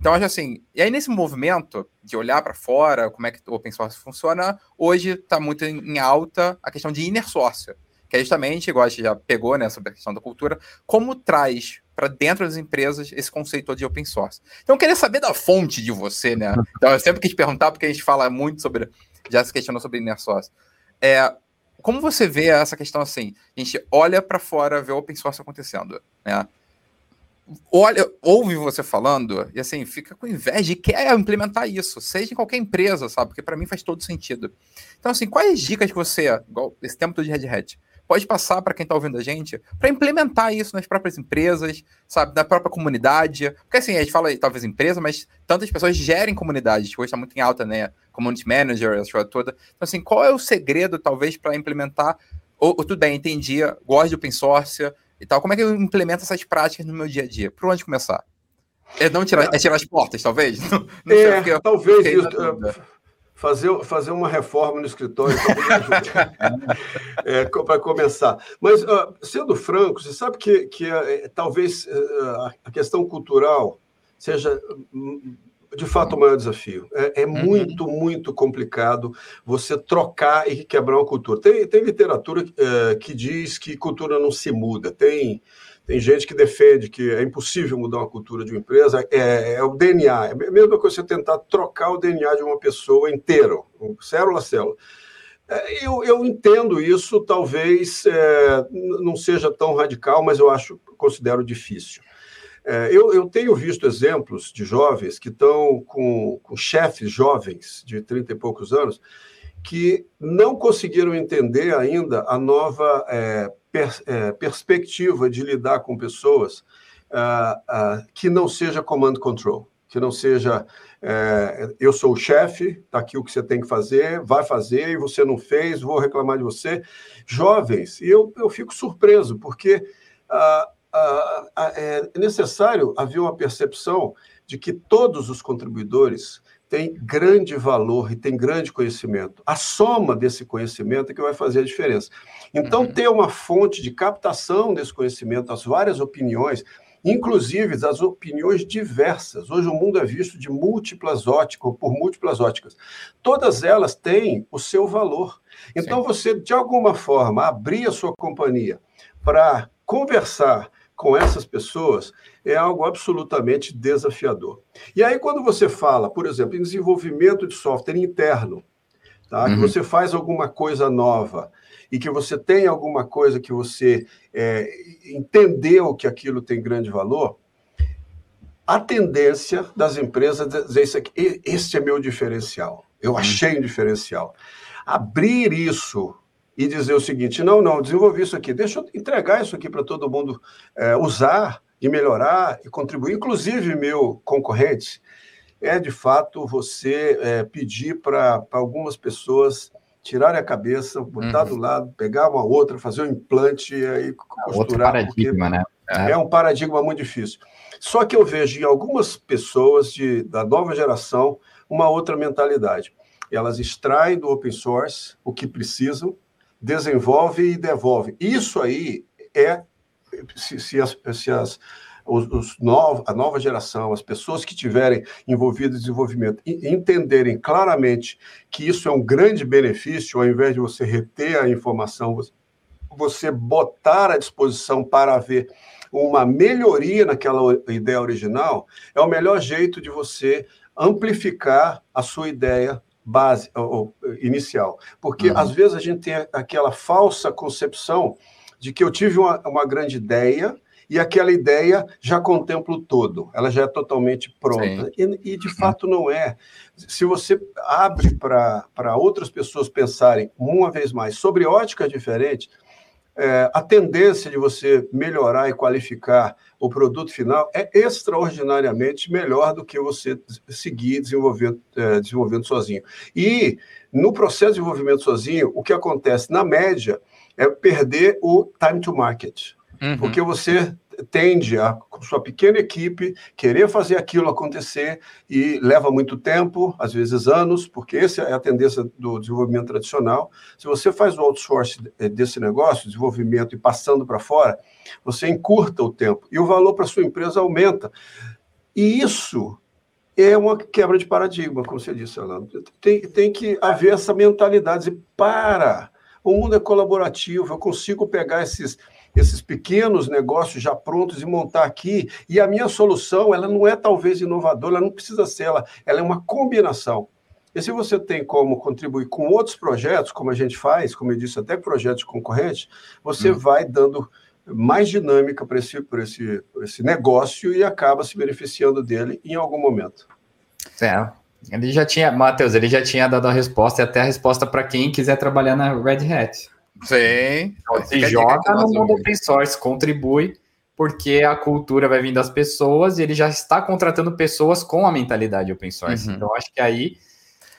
Então, acho assim, e aí nesse movimento de olhar para fora, como é que o open source funciona, hoje está muito em alta a questão de inner source, que é justamente, igual a gente já pegou né, sobre a questão da cultura, como traz para dentro das empresas esse conceito de open source. Então, eu queria saber da fonte de você, né? Então, eu sempre quis perguntar, porque a gente fala muito sobre, já se questionou sobre inner source. É, como você vê essa questão assim? A gente olha para fora, vê o open source acontecendo, né? Olha, ouve você falando e assim, fica com inveja e quer implementar isso, seja em qualquer empresa, sabe? Porque para mim faz todo sentido. Então, assim, quais dicas que você, igual esse tempo todo de Red Hat, pode passar para quem está ouvindo a gente para implementar isso nas próprias empresas, sabe, na própria comunidade. Porque assim, a gente fala talvez empresa, mas tantas pessoas gerem comunidades, hoje está muito em alta, né? Community Manager, essa coisa toda. Então, assim, qual é o segredo, talvez, para implementar? Ou, ou, tudo bem, entendi, gosto de open source e tal. Como é que eu implemento essas práticas no meu dia a dia? Por onde começar? É não tirar, é tirar as portas, talvez? Não, não é, sei, talvez isso fazer, fazer uma reforma no escritório é, para começar. Mas, uh, sendo franco, você sabe que, que uh, talvez uh, a questão cultural seja hum, de fato o maior desafio. É, é uhum. muito, muito complicado você trocar e quebrar uma cultura. Tem, tem literatura que diz que cultura não se muda. Tem tem gente que defende que é impossível mudar uma cultura de uma empresa, é, é o DNA. É a mesma coisa você tentar trocar o DNA de uma pessoa inteira, célula a célula. É, eu, eu entendo isso, talvez é, não seja tão radical, mas eu acho, considero difícil. É, eu, eu, tenho visto exemplos de jovens que estão com, com chefes jovens de 30 e poucos anos que não conseguiram entender ainda a nova é, per, é, perspectiva de lidar com pessoas uh, uh, que não seja command control, que não seja é, eu sou o chefe, está aqui o que você tem que fazer, vai fazer e você não fez, vou reclamar de você. Jovens, e eu, eu fico surpreso, porque uh, é necessário haver uma percepção de que todos os contribuidores tem grande valor e tem grande conhecimento. A soma desse conhecimento é que vai fazer a diferença. Então, uhum. ter uma fonte de captação desse conhecimento, as várias opiniões, inclusive das opiniões diversas. Hoje o mundo é visto de múltiplas óticas, por múltiplas óticas. Todas elas têm o seu valor. Então, Sim. você, de alguma forma, abrir a sua companhia para conversar com essas pessoas é algo absolutamente desafiador. E aí, quando você fala, por exemplo, em desenvolvimento de software interno, tá? Uhum. que você faz alguma coisa nova e que você tem alguma coisa que você é, entendeu que aquilo tem grande valor, a tendência das empresas é dizer isso aqui, este é meu diferencial, eu uhum. achei um diferencial. Abrir isso e dizer o seguinte: não, não, desenvolvi isso aqui, deixa eu entregar isso aqui para todo mundo é, usar e melhorar e contribuir, inclusive meu concorrente, é de fato você é, pedir para algumas pessoas tirarem a cabeça, botar uhum. do lado, pegar uma outra, fazer um implante e aí costurar. Outro paradigma, né? É. é um paradigma muito difícil. Só que eu vejo em algumas pessoas de, da nova geração uma outra mentalidade. Elas extraem do open source o que precisam, desenvolvem e devolvem. Isso aí é se, se as, se as os, os novos, a nova geração, as pessoas que tiverem envolvidas em desenvolvimento, entenderem claramente que isso é um grande benefício, ao invés de você reter a informação, você botar à disposição para ver uma melhoria naquela ideia original, é o melhor jeito de você amplificar a sua ideia base ou, inicial. Porque uhum. às vezes a gente tem aquela falsa concepção de que eu tive uma, uma grande ideia e aquela ideia já contempla o todo, ela já é totalmente pronta. E, e, de fato não é. Se você abre para outras pessoas pensarem, uma vez mais, sobre óticas diferentes, é, a tendência de você melhorar e qualificar o produto final é extraordinariamente melhor do que você seguir desenvolvendo, é, desenvolvendo sozinho. E no processo de desenvolvimento sozinho, o que acontece, na média, é perder o time to market. Uhum. Porque você tende a, com sua pequena equipe, querer fazer aquilo acontecer e leva muito tempo, às vezes anos, porque essa é a tendência do desenvolvimento tradicional. Se você faz o outsourcing desse negócio, desenvolvimento e passando para fora, você encurta o tempo e o valor para sua empresa aumenta. E isso é uma quebra de paradigma, como você disse, Alano. Tem, tem que haver essa mentalidade de para. O mundo é colaborativo, eu consigo pegar esses esses pequenos negócios já prontos e montar aqui. E a minha solução, ela não é talvez inovadora, ela não precisa ser, ela, ela é uma combinação. E se você tem como contribuir com outros projetos, como a gente faz, como eu disse, até projetos concorrentes, você hum. vai dando mais dinâmica para esse, esse, esse negócio e acaba se beneficiando dele em algum momento. É, ele já tinha, Matheus, ele já tinha dado a resposta e até a resposta para quem quiser trabalhar na Red Hat. Sim. Então, se joga no mundo open source, contribui, porque a cultura vai vir das pessoas e ele já está contratando pessoas com a mentalidade open source. Uhum. Então, acho que aí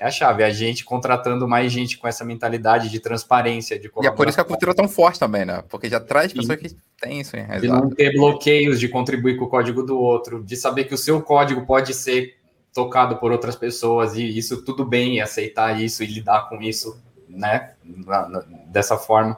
é a chave, a gente contratando mais gente com essa mentalidade de transparência, de E é por isso que a cultura é tão forte também, né? Porque já traz pessoas que têm isso. Hein? De não ter bloqueios, de contribuir com o código do outro, de saber que o seu código pode ser tocado por outras pessoas e isso tudo bem, aceitar isso e lidar com isso né? Na, na, dessa forma.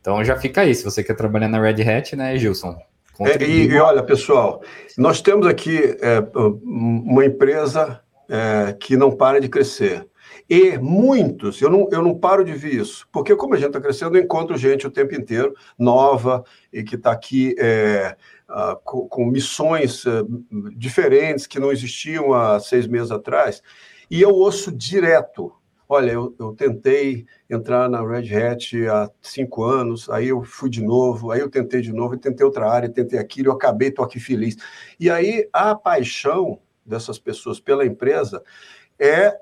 Então já fica aí, se você quer trabalhar na Red Hat, né, Gilson? É, e, e, olha, pessoal, nós temos aqui é, uma empresa é, que não para de crescer. E muitos, eu não, eu não paro de ver isso, porque como a gente está crescendo, eu encontro gente o tempo inteiro, nova, e que está aqui é, uh, com, com, missões uh, diferentes que não existiam há seis meses atrás, e eu ouço direto Olha, eu, eu tentei entrar na Red Hat há cinco anos, aí eu fui de novo, aí eu tentei de novo, tentei outra área, tentei aquilo, eu acabei, estou aqui feliz. E aí a paixão dessas pessoas pela empresa é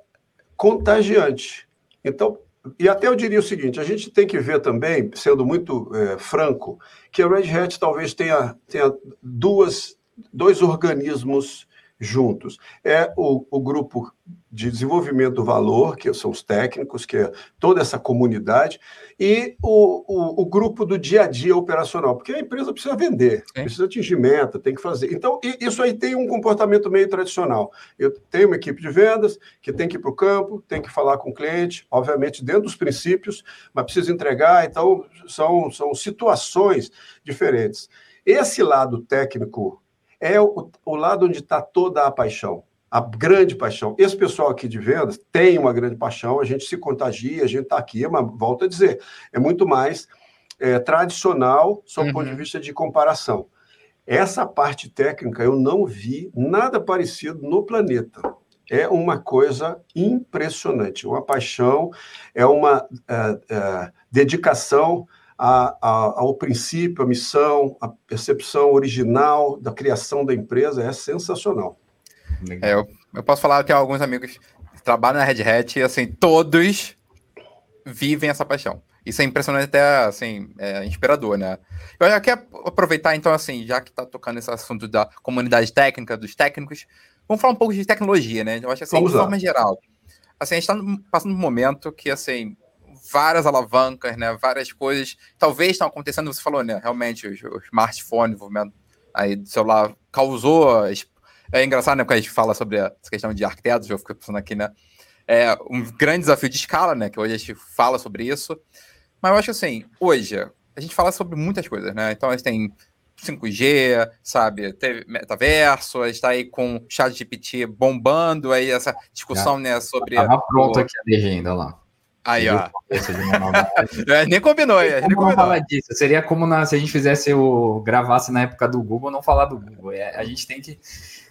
contagiante. Então, e até eu diria o seguinte: a gente tem que ver também, sendo muito é, franco, que a Red Hat talvez tenha, tenha duas, dois organismos juntos. É o, o grupo de desenvolvimento do valor, que são os técnicos, que é toda essa comunidade, e o, o, o grupo do dia a dia operacional, porque a empresa precisa vender, Sim. precisa atingir meta, tem que fazer. Então, isso aí tem um comportamento meio tradicional. Eu tenho uma equipe de vendas que tem que ir para o campo, tem que falar com o cliente, obviamente dentro dos princípios, mas precisa entregar, então são, são situações diferentes. Esse lado técnico é o, o lado onde está toda a paixão a grande paixão. Esse pessoal aqui de vendas tem uma grande paixão, a gente se contagia, a gente está aqui, mas volto a dizer, é muito mais é, tradicional, sob o ponto de uhum. vista de comparação. Essa parte técnica eu não vi nada parecido no planeta. É uma coisa impressionante, uma paixão, é uma é, é, dedicação a, a, ao princípio, a missão, a percepção original da criação da empresa, é sensacional. É, eu, eu, posso falar que alguns amigos que trabalham na Red Hat e assim, todos vivem essa paixão. Isso é impressionante até, assim, é inspirador, né? Eu já quero aproveitar, então, assim, já que está tocando esse assunto da comunidade técnica, dos técnicos, vamos falar um pouco de tecnologia, né? Eu acho que, assim, vamos de lá. forma geral, assim, a gente está passando um momento que, assim, várias alavancas, né? Várias coisas, talvez estão acontecendo, você falou, né? Realmente, o, o smartphone, o desenvolvimento aí do celular causou é engraçado, né? Porque a gente fala sobre essa questão de arquitetos, eu fico pensando aqui, né? É um grande desafio de escala, né? Que hoje a gente fala sobre isso. Mas eu acho que, assim, hoje, a gente fala sobre muitas coisas, né? Então, a gente tem 5G, sabe? Teve metaverso, a gente tá aí com o chat GPT bombando, aí essa discussão, Já, né, sobre... Tava pronto o... aqui a legenda lá. Aí, ó. é, nem combinou, é, nem combinou. falar disso. Seria como na, se a gente fizesse o gravasse na época do Google, não falar do Google. É, a gente tem que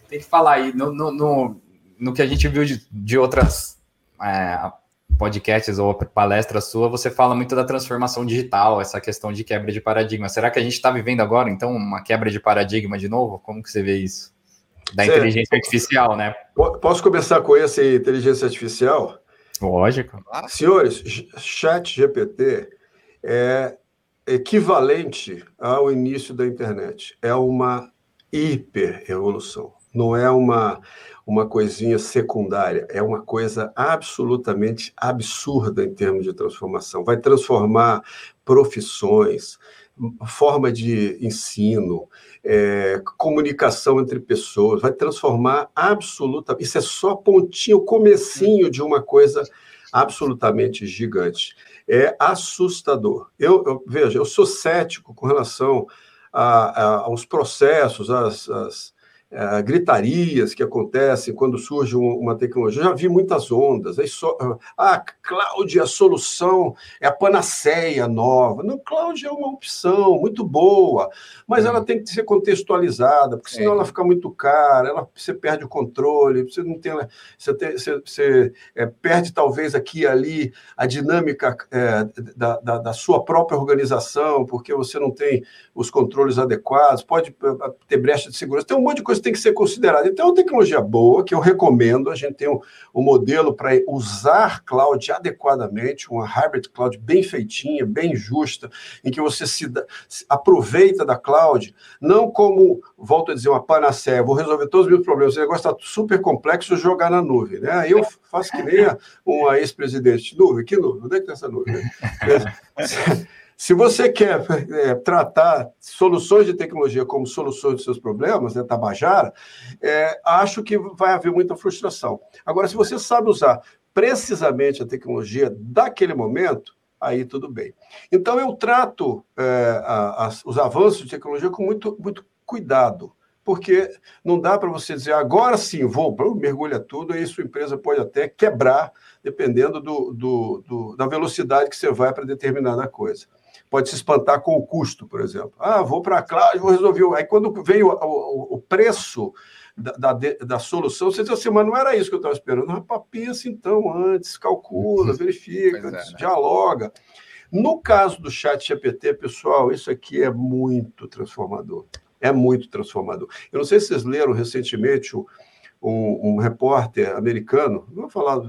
tem que falar aí no, no, no, no que a gente viu de, de outras é, podcasts ou palestras sua, você fala muito da transformação digital, essa questão de quebra de paradigma. Será que a gente está vivendo agora, então, uma quebra de paradigma de novo? Como que você vê isso? Da certo. inteligência artificial, né? Posso começar com essa inteligência artificial? Lógico. Senhores, chat GPT é equivalente ao início da internet. É uma hiper evolução não é uma, uma coisinha secundária, é uma coisa absolutamente absurda em termos de transformação. Vai transformar profissões, forma de ensino, é, comunicação entre pessoas, vai transformar absolutamente. Isso é só pontinho, comecinho de uma coisa absolutamente gigante. É assustador. Eu, eu veja, eu sou cético com relação a, a, aos processos, às, às, uh, gritarias que acontecem quando surge uma tecnologia. Eu já vi muitas ondas. Aí só, ah, cloud é a solução, é a panaceia nova. Não, cloud é uma opção muito boa, mas ela tem que ser contextualizada, porque senão é. ela fica muito cara, ela, você perde o controle, você não tem. Você, tem, você, você é, perde talvez aqui e ali a dinâmica é, da, da, da sua própria organização, porque você não tem os controles adequados, pode ter brecha de segurança, tem um monte de coisa tem que ser considerada. Então, é uma tecnologia boa, que eu recomendo. A gente tem um, um modelo para usar cloud adequadamente, uma hybrid cloud bem feitinha, bem justa, em que você se, se aproveita da cloud, não como, volto a dizer, uma panaceia, vou resolver todos os meus problemas. Esse negócio está super complexo, jogar na nuvem. Né? Aí eu faço que nem uma ex-presidente. Nuvem? Que nuvem? Onde é que está essa nuvem? Se você quer é, tratar soluções de tecnologia como soluções dos seus problemas, né, Tabajara, é, acho que vai haver muita frustração. Agora, se você sabe usar precisamente a tecnologia daquele momento, aí tudo bem. Então, eu trato é, a, a, os avanços de tecnologia com muito, muito cuidado porque não dá para você dizer agora sim vou, mergulha tudo, aí sua empresa pode até quebrar, dependendo do, do, do da velocidade que você vai para determinada coisa pode se espantar com o custo, por exemplo. Ah, vou para a cloud, vou resolver. Aí quando veio o, o, o preço da, da, da, solução, você diz assim, mas não era isso que eu estava esperando. Rapaz, pensa então antes, calcula, verifica, é, né? dialoga. No caso do chat GPT, pessoal, isso aqui é muito transformador. É muito transformador. Eu não sei se vocês leram recentemente o, um, um, repórter americano, não vou falar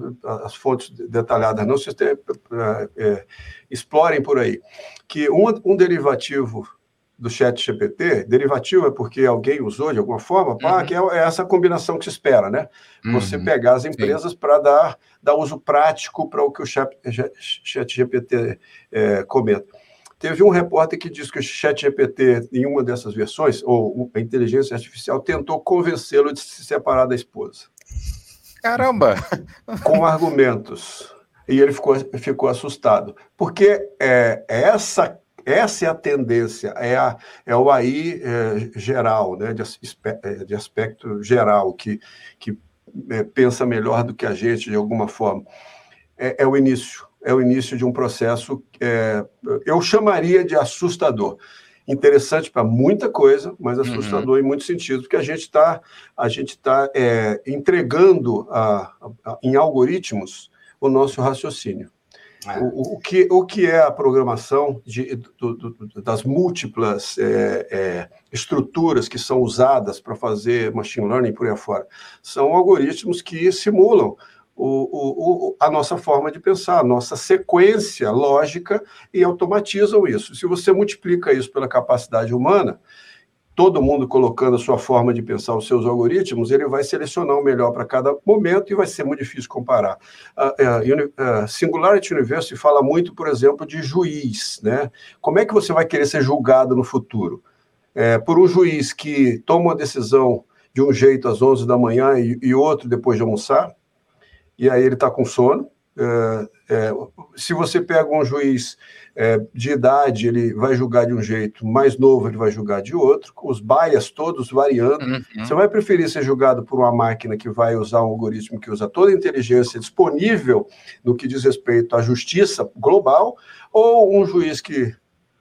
as fontes detalhadas, não, vocês têm, é, é, explorem por aí, que um, um derivativo do chat GPT, derivativo é porque alguém usou de alguma forma, pá, uhum. que é, é, essa combinação que se espera, né? Uhum. Você pegar as empresas para dar, dar uso prático para o que o chat, chat GPT é, comenta. Teve um repórter que disse que o chat GPT, em uma dessas versões, ou a inteligência artificial, tentou convencê-lo de se separar da esposa. Caramba! Com argumentos. E ele ficou, ficou assustado. Porque é, essa essa é a tendência, é, a, é o AI é, geral, né, de, é, de, aspecto geral, que, que é, pensa melhor do que a gente, de alguma forma. É, é o início, é o início de um processo, é, eu chamaria de assustador. Interessante para muita coisa, mas assustador uhum. em muitos sentidos, porque a gente está a gente tá, é, entregando a, a, em algoritmos o nosso raciocínio. É. O, o, que, o que é a programação de, do, do, das múltiplas é, é, estruturas que são usadas para fazer machine learning por aí afora? São algoritmos que simulam o, o, a nossa forma de pensar, a nossa sequência lógica e automatizam isso. Se você multiplica isso pela capacidade humana, todo mundo colocando a sua forma de pensar, os seus algoritmos, ele vai selecionar o melhor para cada momento e vai ser muito difícil comparar. A, Singularity University fala muito, por exemplo, de juiz, né? Como é que você vai querer ser julgado no futuro? É, por um juiz que toma uma decisão de um jeito às 11 da manhã e, e outro depois de almoçar, e aí ele está com sono. É, é, se você pega um juiz é, de idade, ele vai julgar de um jeito, mais novo, ele vai julgar de outro, os bias todos variando. Uhum. Você vai preferir ser julgado por uma máquina que vai usar um algoritmo que usa toda a inteligência disponível no que diz respeito à justiça global, ou um juiz que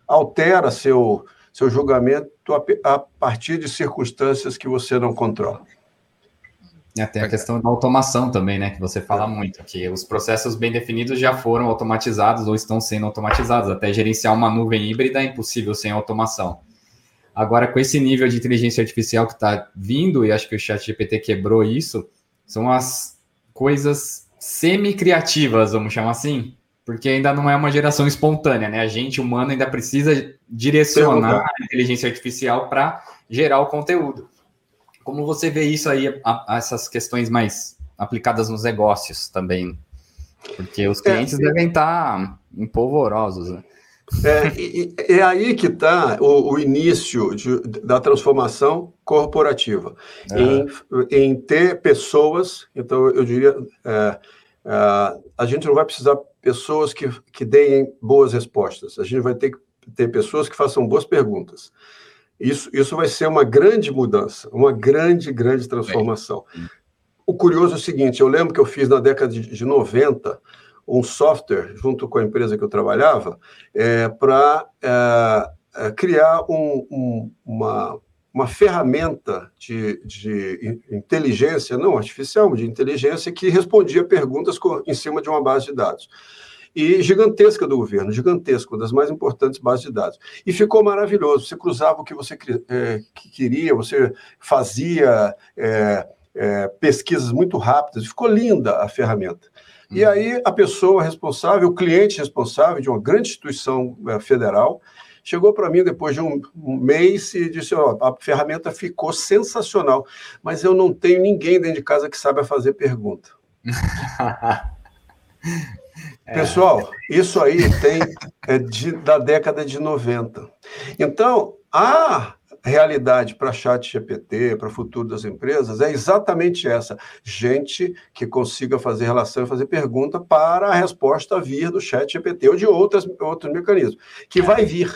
altera seu, seu julgamento a, a partir de circunstâncias que você não controla? E até a questão da automação também, né? Que você fala é. muito, que os processos bem definidos já foram automatizados ou estão sendo automatizados. Até gerenciar uma nuvem híbrida é impossível sem automação. Agora, com esse nível de inteligência artificial que está vindo, e acho que o Chat GPT quebrou isso, são as coisas semi-criativas, vamos chamar assim, porque ainda não é uma geração espontânea, né? A gente humano ainda precisa direcionar a inteligência artificial para gerar o conteúdo. Como você vê isso aí, a, a essas questões mais aplicadas nos negócios também? Porque os clientes é, devem estar empolvorosos. Né? É, é aí que está o, o, início de, da transformação corporativa, em, em, ter pessoas, então eu diria, é, é, a gente não vai precisar pessoas que, que deem boas respostas, a gente vai ter que ter pessoas que façam boas perguntas. Isso, isso vai ser uma grande mudança, uma grande, grande transformação. O curioso é o seguinte: eu lembro que eu fiz na década de, de 90 um software, junto com a empresa que eu trabalhava, é, para é, é, criar um, um, uma, uma ferramenta de, de inteligência, não artificial, de inteligência, que respondia perguntas em cima de uma base de dados e gigantesca do governo, gigantesca, uma das mais importantes bases de dados. E ficou maravilhoso. Você cruzava o que você é, que queria, você fazia é, é, pesquisas muito rápidas, ficou linda a ferramenta. E uhum. aí a pessoa responsável, o cliente responsável de uma grande instituição é, federal, chegou para mim depois de um, mês e disse: oh, a ferramenta ficou sensacional, mas eu não tenho ninguém dentro de casa que saiba fazer pergunta. É. Pessoal, isso aí tem é de, da década de 90. Então, a realidade para chat GPT, para o futuro das empresas, é exatamente essa. Gente que consiga fazer relação e fazer pergunta para a resposta vir do chat GPT ou de outras, outros mecanismos, que vai vir.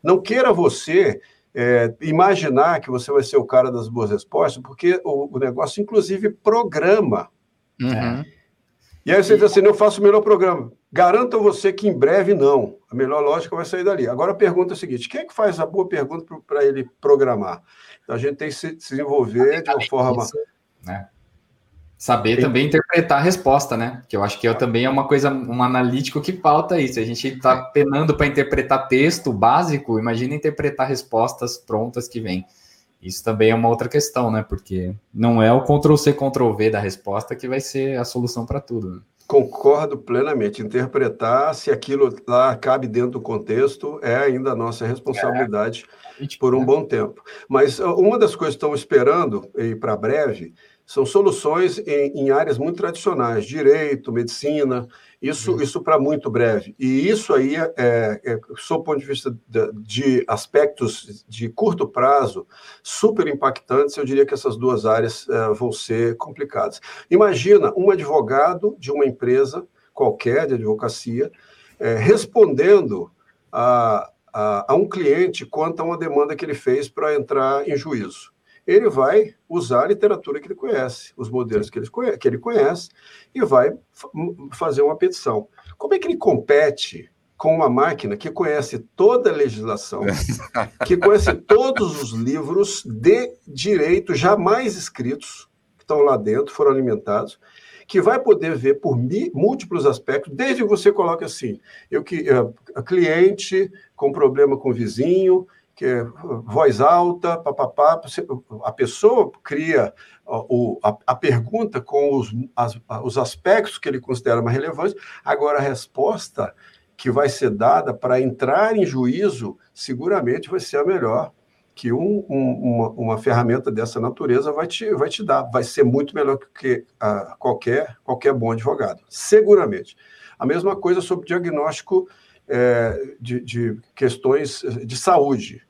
Não queira você é, imaginar que você vai ser o cara das boas respostas, porque o, o negócio, inclusive, programa. Uhum. E aí você diz assim: eu faço o melhor programa. Garanto a você que em breve não. A melhor lógica vai sair dali. Agora a pergunta é a seguinte: quem é que faz a boa pergunta para ele programar? Então a gente tem que se desenvolver de uma forma. Isso, né? Saber tem... também interpretar a resposta, né? Que eu acho que é, também é uma coisa, um analítico que falta isso. A gente está penando para interpretar texto básico, imagina interpretar respostas prontas que vêm. Isso também é uma outra questão, né? Porque não é o Ctrl-C, Ctrl-V da resposta que vai ser a solução para tudo. Né? Concordo plenamente. Interpretar se aquilo lá cabe dentro do contexto é ainda a nossa responsabilidade é. por um bom tempo. Mas uh, uma das coisas que estão esperando, e para breve, são soluções em, em, áreas muito tradicionais, direito, medicina, isso, uhum. isso para muito breve. E isso aí, é, é, sob o ponto de vista de, de, aspectos de curto prazo, super impactantes, eu diria que essas duas áreas é, vão ser complicadas. Imagina um advogado de uma empresa qualquer de advocacia é, respondendo a, a, a um cliente quanto a uma demanda que ele fez para entrar em juízo. Ele vai usar a literatura que ele conhece, os modelos que ele conhece, que ele conhece e vai fazer uma petição. Como é que ele compete com uma máquina que conhece toda a legislação, que conhece todos os livros de direito jamais escritos, que estão lá dentro, foram alimentados, que vai poder ver por múltiplos aspectos, desde que você coloque assim, eu que a cliente com problema com o vizinho, que voz alta, papapá, a pessoa cria a, a, pergunta com os, as, os aspectos que ele considera mais relevantes, agora a resposta que vai ser dada para entrar em juízo seguramente vai ser a melhor que um, um, uma, uma, ferramenta dessa natureza vai te, vai te dar. Vai ser muito melhor que qualquer, qualquer bom advogado, seguramente. A mesma coisa sobre diagnóstico é, de, de questões de saúde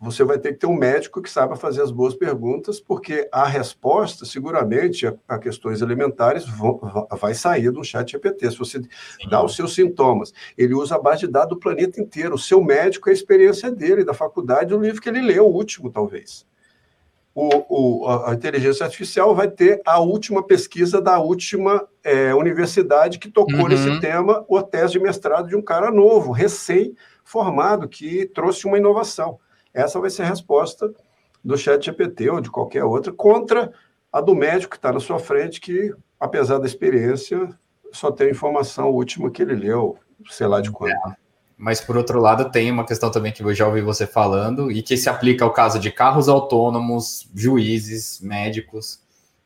você vai ter que ter um médico que saiba fazer as boas perguntas, porque a resposta, seguramente, a, a questões elementares vão, vai sair do chat GPT. Se você dá os seus sintomas, ele usa a base de dados do planeta inteiro. O seu médico é a experiência dele, da faculdade, o livro que ele leu, o último, talvez. O, o, a inteligência artificial vai ter a última pesquisa da última é, universidade que tocou uhum. nesse tema, ou tese de mestrado de um cara novo, recém-formado, que trouxe uma inovação. Essa vai ser a resposta do chat GPT ou de qualquer outra contra a do médico que está na sua frente, que, apesar da experiência, só tem a informação última que ele leu, sei lá de quando. É. Mas, por outro lado, tem uma questão também que eu já ouvi você falando, e que se aplica ao caso de carros autônomos, juízes, médicos,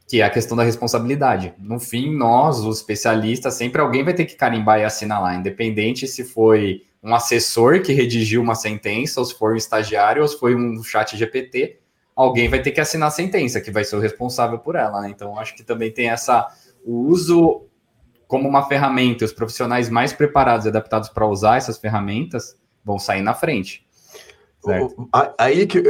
que é a questão da responsabilidade. No fim, nós, os especialistas, sempre alguém vai ter que carimbar e assinar lá, independente se foi um assessor que redigiu uma sentença, ou se for um estagiário, ou se foi um chat GPT, alguém vai ter que assinar a sentença, que vai ser o responsável por ela, né? Então, acho que também tem essa o uso como uma ferramenta, os profissionais mais preparados e adaptados para usar essas ferramentas vão sair na frente. Certo? Aí que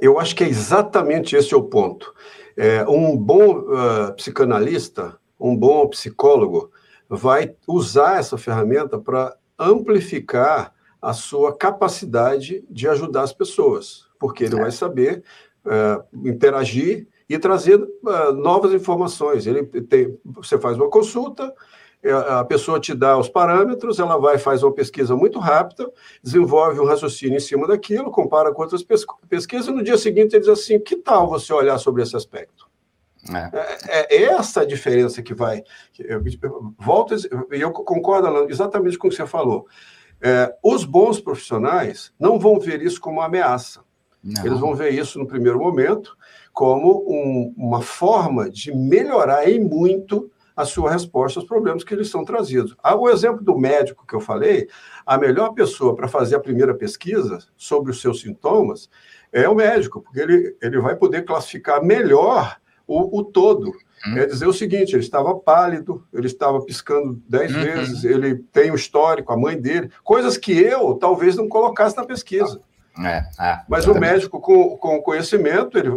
eu acho que é exatamente esse o ponto. É, um bom uh, psicanalista, um bom psicólogo, vai usar essa ferramenta para amplificar a sua capacidade de ajudar as pessoas, porque ele é. vai saber uh, interagir e trazer uh, novas informações. Ele tem, você faz uma consulta, é, a pessoa te dá os parâmetros, ela vai faz uma pesquisa muito rápida, desenvolve um raciocínio em cima daquilo, compara com outras pesquisas, e no dia seguinte ele diz assim: que tal você olhar sobre esse aspecto? É. é, é essa a diferença que vai. Eu, eu, volto, e eu concordo exatamente com o que você falou. É, os bons profissionais não vão ver isso como uma ameaça. Não. Eles vão ver isso no primeiro momento como um, uma forma de melhorar em muito a sua resposta aos problemas que lhes são trazidos. Ah, o exemplo do médico que eu falei, a melhor pessoa para fazer a primeira pesquisa sobre os seus sintomas é o médico, porque ele, ele vai poder classificar melhor o, o todo. Hum. Quer dizer o seguinte: ele estava pálido, ele estava piscando dez uhum. vezes, ele tem o um histórico, a mãe dele, coisas que eu talvez não colocasse na pesquisa. É, é, Mas o médico, com, com conhecimento, ele,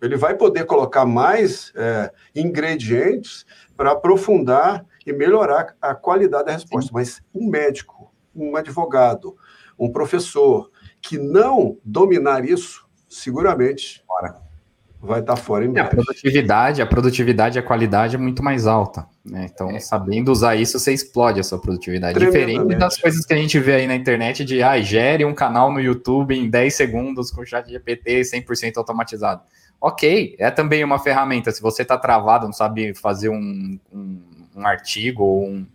ele vai poder colocar mais é, ingredientes para aprofundar e melhorar a qualidade da resposta. Sim. Mas um médico, um advogado, um professor que não dominar isso, seguramente Bora vai estar tá fora em breve. A produtividade, a produtividade, a qualidade é muito mais alta. Né? Então, é. sabendo usar isso, você explode a sua produtividade. Diferente das coisas que a gente vê aí na internet de ah, gere um canal no YouTube em 10 segundos com chat GPT 100% automatizado. Ok, é também uma ferramenta. Se você está travado, não sabe fazer um, um, um artigo ou um,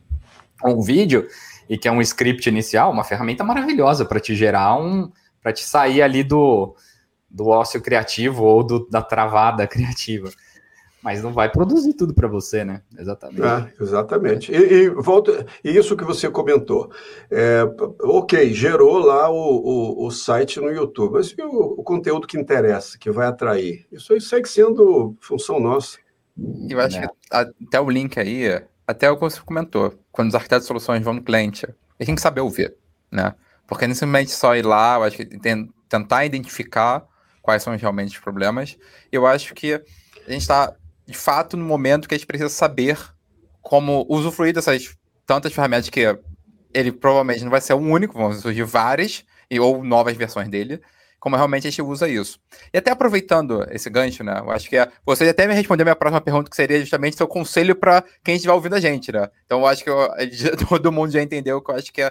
um vídeo e que é um script inicial, uma ferramenta maravilhosa para te gerar um, para te sair ali do do ócio criativo ou do, da travada criativa. Mas não vai produzir tudo para você, né? Exatamente. É, exatamente. E, e, volta, e isso que você comentou. É, ok, gerou lá o, o, o, site no YouTube, mas e o, o, conteúdo que interessa, que vai atrair? Isso aí segue sendo função nossa. Eu acho é. que até o link aí, até o que você comentou, quando os arquitetos de soluções vão no cliente, a tem que saber ouvir, né? Porque não simplesmente só ir lá, eu acho que tem, tentar identificar quais são realmente os problemas. Eu acho que a gente está, de fato, no momento que a gente precisa saber como usufruir dessas tantas ferramentas que ele provavelmente não vai ser o único, vão surgir várias, e, ou novas versões dele, como realmente a gente usa isso. E até aproveitando esse gancho, né? Eu acho que é, você até me respondeu a minha próxima pergunta, que seria justamente seu conselho para quem estiver ouvindo a gente, né? Então eu acho que eu, todo mundo já entendeu que eu acho que é,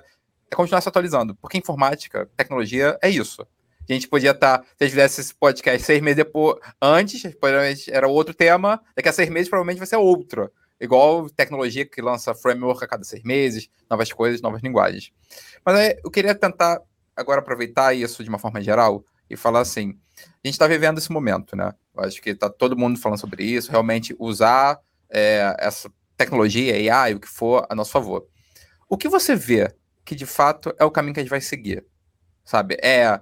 é continuar se atualizando. Porque informática, tecnologia é isso. A gente podia estar, tá, se a gente fizesse esse podcast seis meses depois, antes, provavelmente era outro tema, daqui a seis meses provavelmente vai ser outro. Igual tecnologia que lança framework a cada seis meses, novas coisas, novas linguagens. Mas aí, eu queria tentar agora aproveitar isso de uma forma geral e falar assim: a gente está vivendo esse momento, né? Eu acho que está todo mundo falando sobre isso, realmente usar é, essa tecnologia, AI, o que for, a nosso favor. O que você vê que de fato é o caminho que a gente vai seguir? Sabe? É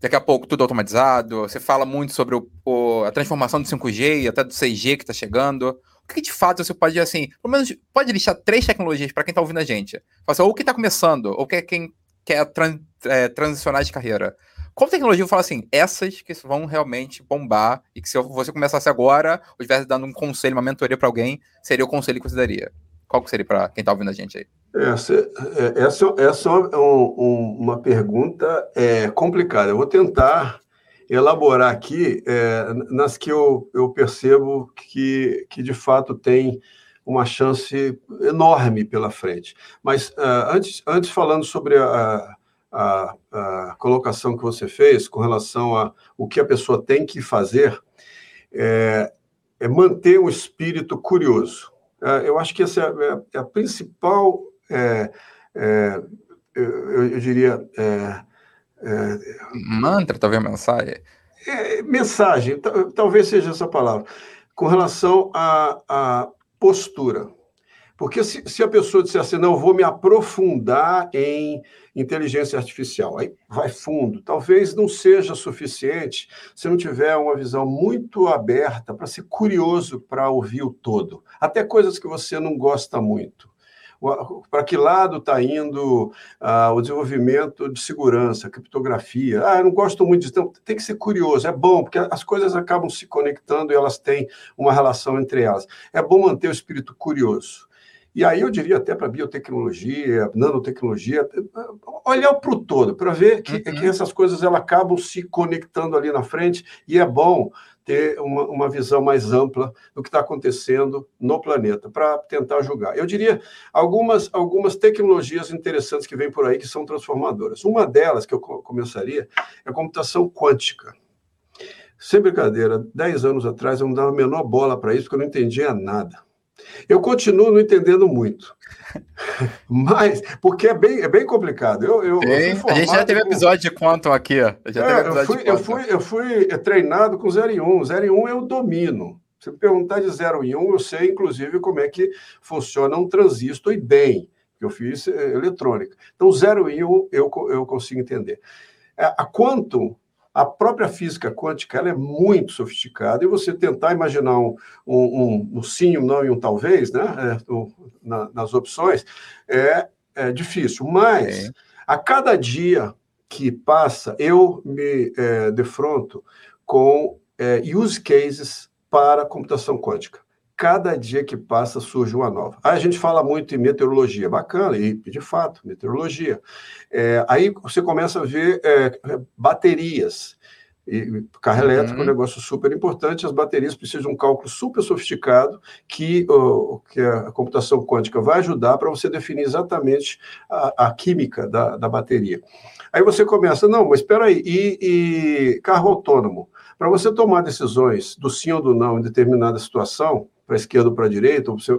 daqui a pouco tudo automatizado, você fala muito sobre o, o, a transformação do 5G e até do 6G que está chegando. O que de fato você pode, assim, pelo menos pode listar três tecnologias para quem está ouvindo a gente? Assim, ou quem está começando, ou quem, quem quer tran, é, transicionar de carreira. Qual tecnologia eu falo assim, essas que vão realmente bombar e que se você começasse agora, ou estivesse dando um conselho, uma mentoria para alguém, seria o conselho que você daria? Qual que seria para quem está ouvindo a gente aí? Essa, é, essa, essa é um, uma pergunta é, complicada. Eu vou tentar elaborar aqui é, nas que eu, eu percebo que, que, de fato, tem uma chance enorme pela frente. Mas uh, antes, antes falando sobre a, a, a, colocação que você fez com relação a o que a pessoa tem que fazer, é, é manter um espírito curioso. É, eu acho que essa é a, é a principal, é, é, eu, eu, diria... É, Mantra, talvez mensagem? mensagem, talvez seja essa palavra. Com relação à, à postura. Porque se, se, a pessoa disser assim, não, vou me aprofundar em inteligência artificial, aí vai fundo. Talvez não seja suficiente se não tiver uma visão muito aberta para ser curioso para ouvir o todo. Até coisas que você não gosta muito. Para que lado está indo ah, o desenvolvimento de segurança, criptografia? Ah, eu não gosto muito disso. Então, tem que ser curioso, é bom, porque as coisas acabam se conectando e elas têm uma relação entre elas. É bom manter o espírito curioso. E aí eu diria até para biotecnologia, nanotecnologia, olhar para o todo, para ver que, uhum. que, essas coisas elas acabam se conectando ali na frente, e é bom ter uma, uma visão mais ampla do que está acontecendo no planeta, para tentar julgar. Eu diria algumas, algumas tecnologias interessantes que vêm por aí que são transformadoras. Uma delas, que eu começaria, é a computação quântica. Sem brincadeira, 10 anos atrás eu não dava a menor bola para isso, porque eu não entendia nada. Eu continuo não entendendo muito. Mas, porque é bem, é bem complicado. Eu, eu, eu a gente já teve com... episódio de Quantum aqui. Já é, eu, fui, eu, fui, eu fui treinado com 0 e 1. 0 e 1 eu domino. Se me perguntar de 0 e 1, eu sei, inclusive, como é que funciona um transistor e bem, que eu fiz é, eletrônica. Então, 0 e 1 eu, eu consigo entender. É, a Quantum a própria física quântica ela é muito sofisticada, e você tentar imaginar um, um, um sim, um não e um talvez, né, é, na, nas opções, é, é difícil. Mas, é. a cada dia que passa, eu me é, defronto com é, use cases para computação quântica cada dia que passa surge uma nova. Aí a gente fala muito em meteorologia, bacana, e de fato, meteorologia. É, aí você começa a ver é, baterias. E carro elétrico uhum. é um negócio super importante, as baterias precisam de um cálculo super sofisticado que, uh, que a computação quântica vai ajudar para você definir exatamente a, a química da, da, bateria. Aí você começa, não, mas espera aí, e, e carro autônomo? Para você tomar decisões do sim ou do não em determinada situação, para a esquerda ou para a direita, ou você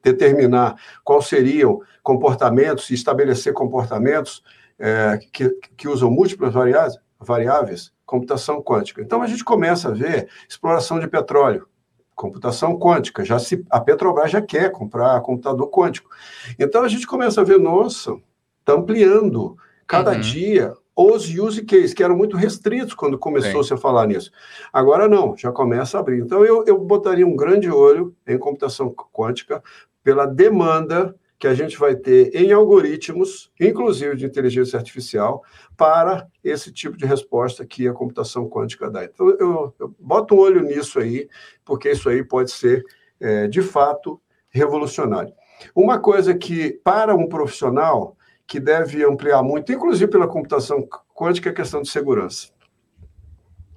determinar quais seriam comportamentos e estabelecer comportamentos é, que, que usam múltiplas variáveis, variáveis, computação quântica. Então a gente começa a ver exploração de petróleo, computação quântica. Já se, a Petrobras já quer comprar computador quântico. Então a gente começa a ver, nossa, está ampliando cada uhum. dia os use cases, que eram muito restritos quando começou-se a falar nisso. Agora não, já começa a abrir. Então eu, eu botaria um grande olho em computação quântica pela demanda que a gente vai ter em algoritmos, inclusive de inteligência artificial, para esse tipo de resposta que a computação quântica dá. Então, eu, eu boto um olho nisso aí, porque isso aí pode ser, é, de fato, revolucionário. Uma coisa que, para um profissional, que deve ampliar muito, inclusive pela computação quântica é questão de segurança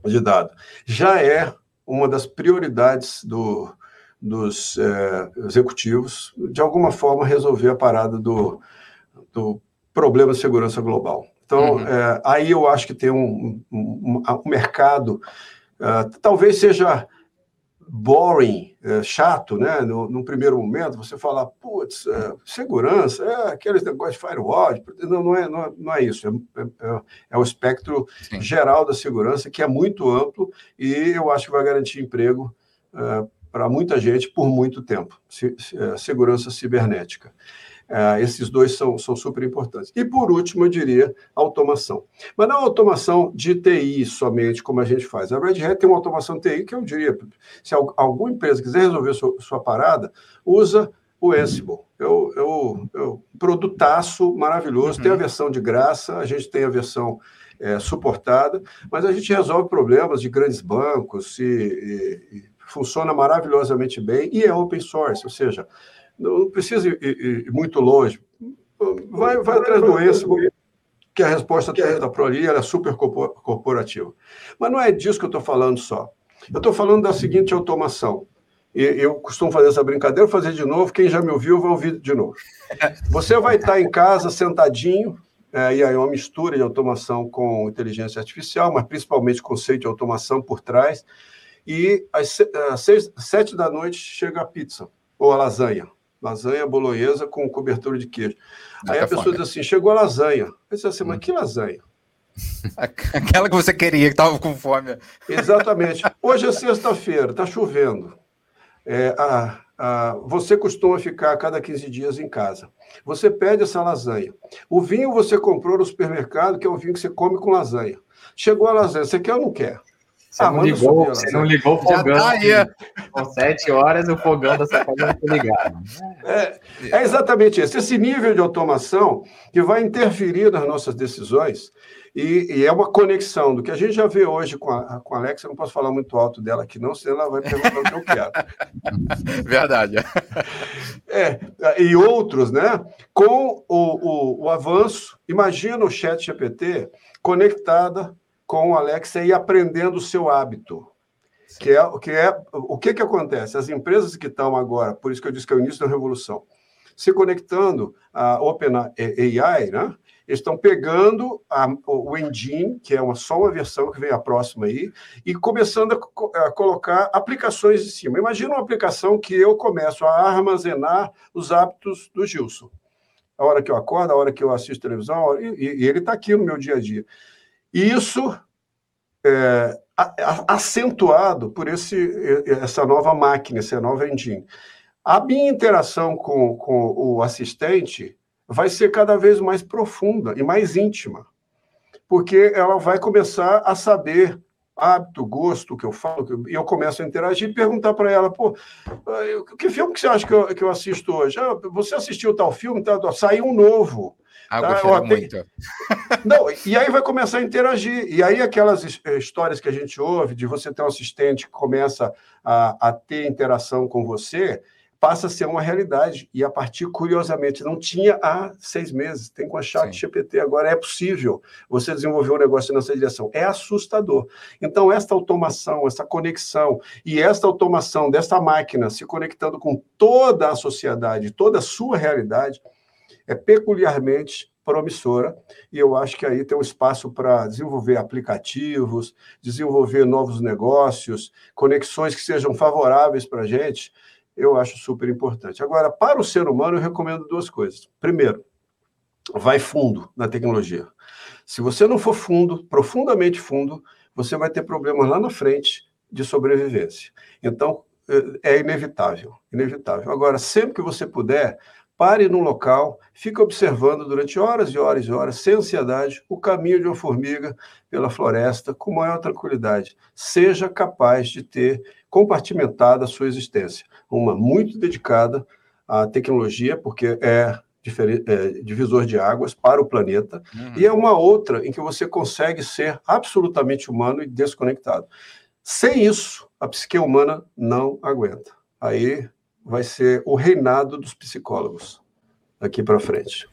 de dado. Já é uma das prioridades do, dos é, executivos, de alguma forma, resolver a parada do, do problema de segurança global. Então, uhum. é, aí eu acho que tem um, um, um mercado, uh, talvez seja boring, é, chato, né? No, num primeiro momento, você fala, putz, é, segurança, é aqueles negócios de firewall. Não, não, é, não, é, não é isso. É, é, é o espectro Sim. geral da segurança, que é muito amplo e eu acho que vai garantir emprego é, para muita gente por muito tempo. Se, é, segurança cibernética. Uh, esses dois são, são super importantes. E por último, eu diria automação. Mas não automação de TI somente, como a gente faz. A Red Hat tem uma automação TI que eu diria: se alguma empresa quiser resolver sua, sua parada, usa o Ansible. Eu, eu, eu produtaço maravilhoso. Uhum. Tem a versão de graça, a gente tem a versão é, suportada, mas a gente resolve problemas de grandes bancos e, e, e funciona maravilhosamente bem e é open source, ou seja, não precisa ir, ir, ir muito longe. Vai, vai atrás do ESCO, que a resposta ali, ela é super corporativa. Mas não é disso que eu estou falando só. Eu estou falando da seguinte automação. Eu costumo fazer essa brincadeira, vou fazer de novo. Quem já me ouviu vai ouvir de novo. Você vai estar em casa sentadinho, é, e aí é uma mistura de automação com inteligência artificial, mas principalmente conceito de automação por trás. E às, às seis, sete da noite chega a pizza ou a lasanha lasanha bolonhesa com cobertura de queijo. Aí a pessoa fome. diz assim: chegou a lasanha. Eu disse assim, mas hum. que lasanha? Aquela que você queria, que estava com fome. Exatamente. Hoje é sexta-feira, está chovendo. É, a, a, você costuma ficar a cada 15 dias em casa. Você pede essa lasanha. O vinho você comprou no supermercado, que é o vinho que você come com lasanha. Chegou a lasanha, você quer ou não quer? Você, ah, não, ligou, você não ligou o fogão. Tá aí. Com sete horas o fogão da casa está ligado. É, é, exatamente isso. Esse nível de automação que vai interferir nas nossas decisões e, e, é uma conexão do que a gente já vê hoje com a, com a Alexa. Eu não posso falar muito alto dela aqui, não, senão ela vai perguntar o que eu quero. Verdade. É, e outros, né? Com o, o, o avanço, imagina o chat GPT conectada com o Alexa e aprendendo o seu hábito. Que é, que é o que, que acontece? As empresas que estão agora, por isso que eu disse que é o início da revolução, se conectando a OpenAI, né? estão pegando a, o engine, que é uma, só uma versão que vem a próxima aí, e começando a, a, colocar aplicações em cima. Imagina uma aplicação que eu começo a armazenar os hábitos do Gilson. A hora que eu acordo, a hora que eu assisto televisão, e, e ele está aqui no meu dia a dia. Isso é, acentuado por esse, essa nova máquina, essa nova engine. A minha interação com, com o assistente vai ser cada vez mais profunda e mais íntima, porque ela vai começar a saber hábito, gosto que eu falo, e eu começo a interagir e perguntar para ela, pô, que filme que você acha que eu, que eu assisto hoje? Ah, você assistiu tal filme? Tá, saiu um novo. Ah, tá? muito. Não, e aí vai começar a interagir. E aí aquelas eh, histórias que a gente ouve de você ter um assistente que começa a, a ter interação com você, passa a ser uma realidade. E a partir, curiosamente, não tinha há seis meses, tem com a chat Sim. GPT agora, é possível você desenvolver um negócio nessa direção. É assustador. Então, esta automação, essa conexão, e esta automação dessa máquina se conectando com toda a sociedade, toda a sua realidade, é peculiarmente promissora e eu acho que aí tem um espaço para desenvolver aplicativos, desenvolver novos negócios, conexões que sejam favoráveis para a gente, eu acho super importante. Agora, para o ser humano, eu recomendo duas coisas. Primeiro, vai fundo na tecnologia. Se você não for fundo, profundamente fundo, você vai ter problemas lá na frente de sobrevivência. Então, é, é inevitável, inevitável. Agora, sempre que você puder, Pare num local, fique observando durante horas e horas e horas, sem ansiedade, o caminho de uma formiga pela floresta com maior tranquilidade. Seja capaz de ter compartimentado a sua existência. Uma muito dedicada à tecnologia, porque é, é divisor de águas para o planeta, uhum. e é uma outra em que você consegue ser absolutamente humano e desconectado. Sem isso, a psique humana não aguenta. Aí vai ser o reinado dos psicólogos daqui para frente.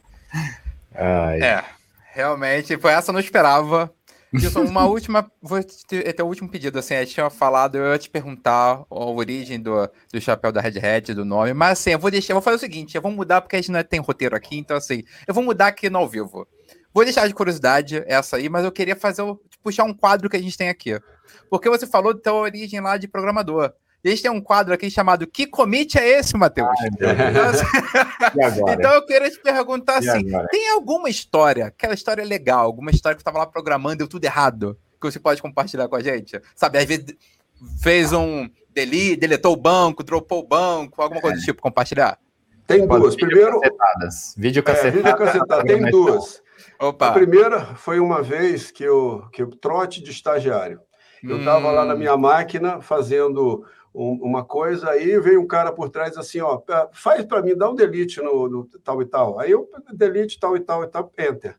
Ai. É, Realmente, foi essa eu não esperava. Gilson, uma última. Vou ter, ter o último pedido. Assim, a gente tinha falado, eu ia te perguntar a origem do, do chapéu da Red Hat, do nome, mas assim, eu vou deixar, eu vou fazer o seguinte: eu vou mudar porque a gente não tem roteiro aqui, então assim, eu vou mudar aqui no ao vivo. Vou deixar de curiosidade essa aí, mas eu queria fazer puxar um quadro que a gente tem aqui. Porque você falou da tua origem lá de programador. E a gente tem um quadro aqui chamado Que Commit é esse, Matheus? Então, assim, então, eu queria te perguntar e assim: agora? tem alguma história, aquela história legal, alguma história que você estava lá programando e deu tudo errado, que você pode compartilhar com a gente? Sabe, às vezes fez um delete, deletou o banco, dropou o banco, alguma coisa do tipo, compartilhar? Tem duas. Primeiro. Vídeo cacetadas. É, vídeo cacetado. Tem duas. Opa. A primeira foi uma vez que eu, que eu trote de estagiário. Eu estava hum. lá na hum. minha máquina fazendo uma coisa, aí veio um cara por trás assim, ó, faz para mim, dá um delete no, no, tal e tal. Aí eu delete tal e tal e tal, enter.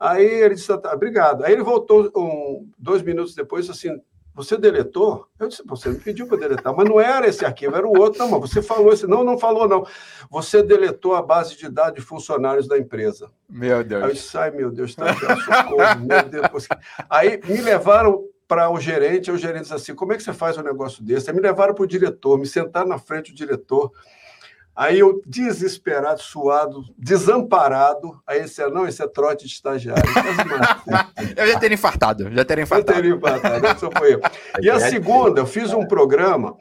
Aí ele disse, tá, obrigado. Aí ele voltou um, dois minutos depois, assim, você deletou? Eu disse, você me pediu para deletar, mas não era esse arquivo, era o outro. Não, mas você falou esse. Não, não falou, não. Você deletou a base de dados de funcionários da empresa. Meu Deus. Aí eu disse, ai, meu Deus, tá socorro, meu Deus. Aí me levaram para o gerente, o gerente disse assim: como é que você faz um negócio desse? Aí me levaram para o diretor, me sentaram na frente do diretor. Aí eu, desesperado, suado, desamparado, aí ele disse, não, isso é trote de estagiário. eu já teria infartado, já teria infartado. Eu teria infartado, isso foi eu. E a segunda, eu fiz um programa,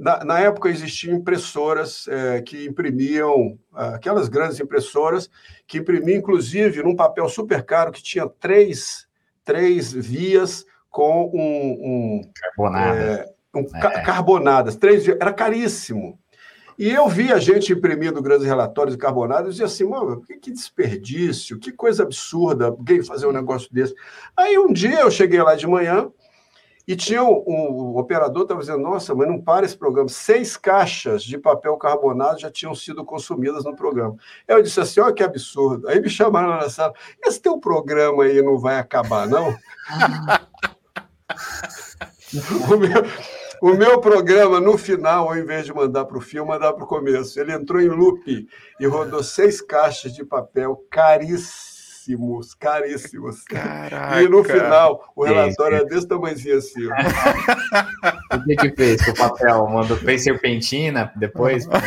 na, na época existiam impressoras é, que imprimiam, aquelas grandes impressoras, que imprimiam, inclusive, num papel super caro, que tinha três, três vias, com um. um Carbonada. É, um é. Carbonadas, três era caríssimo. E eu vi a gente imprimindo grandes relatórios de carbonadas e dizia assim, mano, que, que desperdício, que coisa absurda alguém fazer um negócio desse. Aí um dia eu cheguei lá de manhã e tinha um, um, o operador estava dizendo, nossa, mas não para esse programa. Seis caixas de papel carbonado já tinham sido consumidas no programa. Eu disse assim, olha que absurdo. Aí me chamaram na sala, esse teu programa aí não vai acabar, não? o, meu, o meu programa, no final, ao invés de mandar para o fim, mandar para o começo. Ele entrou em loop e rodou seis caixas de papel caríssimos, caríssimos. Caraca. E no final, o relatório é desse tamanhozinho assim. o que que fez com o papel? Mandou, fez serpentina depois?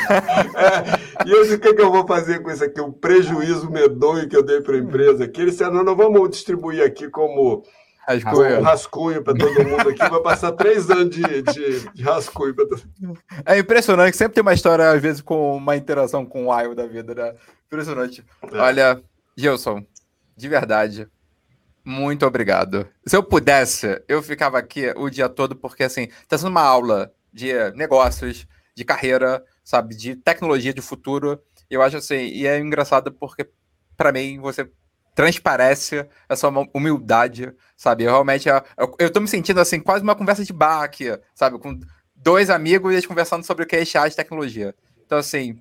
É, e eu disse, o que, que eu vou fazer com isso aqui? Um prejuízo medonho que eu dei para a empresa aqui. Ele disse, não, não vamos distribuir aqui como Rascunho. rascunho para todo mundo aqui. Vai passar três anos de, de, de rascunho para todo mundo. É impressionante que sempre tem uma história, às vezes, com uma interação com o Wild da vida, né? Impressionante. É. Olha, Gilson, de verdade, muito obrigado. Se eu pudesse, eu ficava aqui o dia todo, porque, assim, está sendo uma aula de negócios, de carreira, sabe, de tecnologia de futuro. Eu acho assim, e é engraçado porque, para mim, você transparece essa humildade, sabe? Eu realmente, eu, eu tô me sentindo assim, quase uma conversa de bar aqui, sabe? Com dois amigos e eles conversando sobre o que é HR de tecnologia. Então, assim,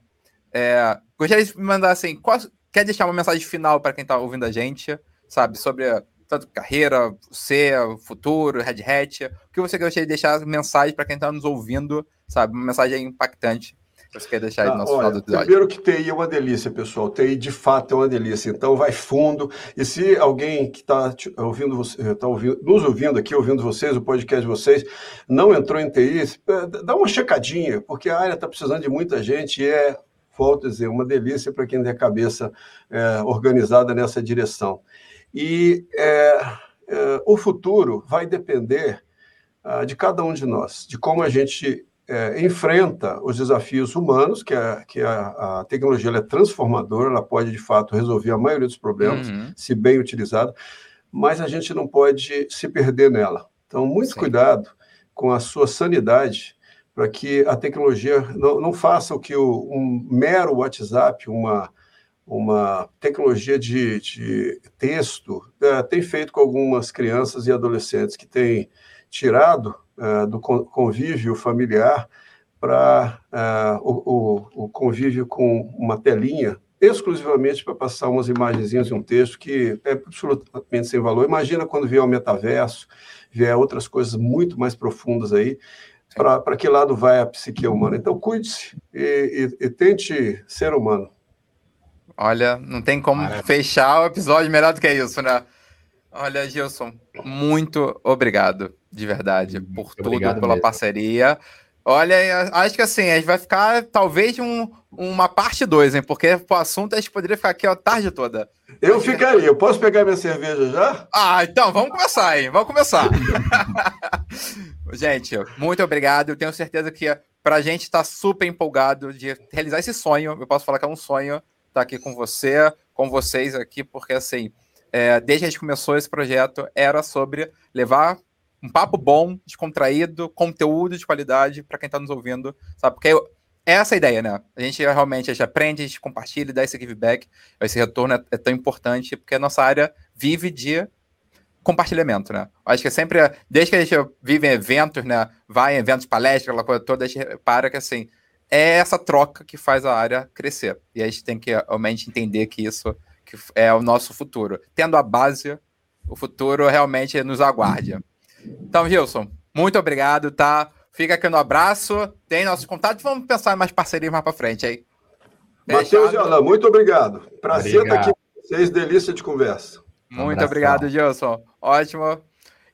é, gostaria de me mandar assim, qual, quer deixar uma mensagem final para quem tá ouvindo a gente, sabe? Sobre tanto carreira, você, futuro, Red Hat. O que você gostaria de deixar mensagem para quem está nos ouvindo, sabe? Uma mensagem impactante você quer deixar aí no nosso ah, olha, final do episódio? Primeiro que TI é uma delícia, pessoal. TI de fato é uma delícia. Então vai fundo. E se alguém que está ouvindo, tá ouvindo, nos ouvindo aqui, ouvindo vocês, o podcast de vocês, não entrou em TI, é, dá uma checadinha, porque a área está precisando de muita gente e é, volto a dizer, uma delícia para quem tem a cabeça é, organizada nessa direção. E é, é, o futuro vai depender ah, de cada um de nós, de como a gente é, enfrenta os desafios humanos, que, a, que a, a tecnologia é transformadora, ela pode, de fato, resolver a maioria dos problemas, uhum. se bem utilizada, mas a gente não pode se perder nela. Então, muito Sim. cuidado com a sua sanidade, para que a tecnologia não, não faça o que o, um mero WhatsApp, uma, uma tecnologia de, de texto, é, tem feito com algumas crianças e adolescentes que têm tirado uh, do convívio familiar para uh, o, o, convívio com uma telinha, exclusivamente para passar umas imagenzinhas e um texto que é absolutamente sem valor. Imagina quando vier o metaverso, vier outras coisas muito mais profundas aí, para que lado vai a psique humana. Então, cuide-se e, e, e tente ser humano. Olha, não tem como Maravilha. fechar o episódio melhor do que isso, né? Olha, Gilson, muito obrigado, de verdade, por muito tudo, pela mesmo. parceria. Olha, acho que assim, a gente vai ficar talvez um, uma parte 2, hein? Porque o assunto a gente poderia ficar aqui a tarde toda. Eu ficaria. Eu posso pegar minha cerveja já? Ah, então vamos começar, hein? Vamos começar. gente, muito obrigado. Eu tenho certeza que para a gente está super empolgado de realizar esse sonho. Eu posso falar que é um sonho estar tá aqui com você, com vocês aqui, porque assim, é, desde que a gente começou esse projeto, era sobre levar um papo bom, descontraído, conteúdo de qualidade para quem está nos ouvindo, sabe? Porque é essa a ideia, né? A gente realmente a gente aprende, a gente compartilha, dá esse giveback, esse retorno é, é tão importante, porque a nossa área vive de compartilhamento, né? Acho que é sempre, desde que a gente vive em eventos, né? Vai em eventos, palestras, aquela coisa toda, a gente repara que assim, é essa troca que faz a área crescer. E a gente tem que realmente entender que isso que é o nosso futuro. Tendo a base, o futuro realmente nos aguarde. Então, Gilson, muito obrigado, tá? Fica aqui no abraço, tem nossos contatos, vamos pensar em mais parcerias mais para frente aí. Matheus e Alain, muito obrigado. Prazer estar aqui com vocês, delícia de conversa. Muito um obrigado, Gilson. Ótimo.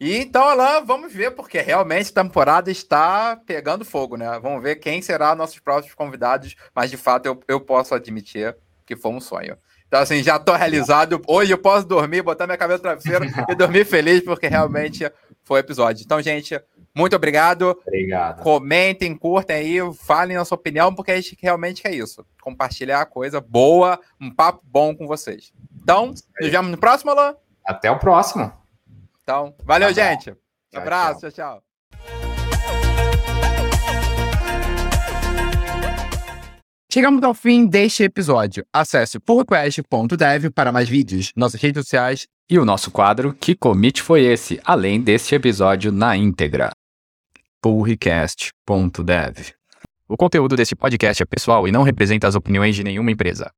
E então, Alain, vamos ver, porque realmente a temporada está pegando fogo, né? Vamos ver quem será nossos próximos convidados, mas de fato eu, eu posso admitir que foi um sonho. Então, assim, já estou realizado. Hoje eu posso dormir, botar minha cabeça no travesseiro e dormir feliz, porque realmente foi o episódio. Então, gente, muito obrigado. Obrigado. Comentem, curtem aí, falem a sua opinião, porque a gente realmente quer isso. Compartilhar coisa boa, um papo bom com vocês. Então, nos vemos no próximo, Alain. Até o próximo. Então, valeu, gente. Tchau, Abraço, tchau. tchau. Chegamos ao fim deste episódio. Acesse pullrequest.dev para mais vídeos, nossas redes sociais e o nosso quadro Que Commit Foi Esse, além deste episódio na íntegra. pullrecast.dev O conteúdo deste podcast é pessoal e não representa as opiniões de nenhuma empresa.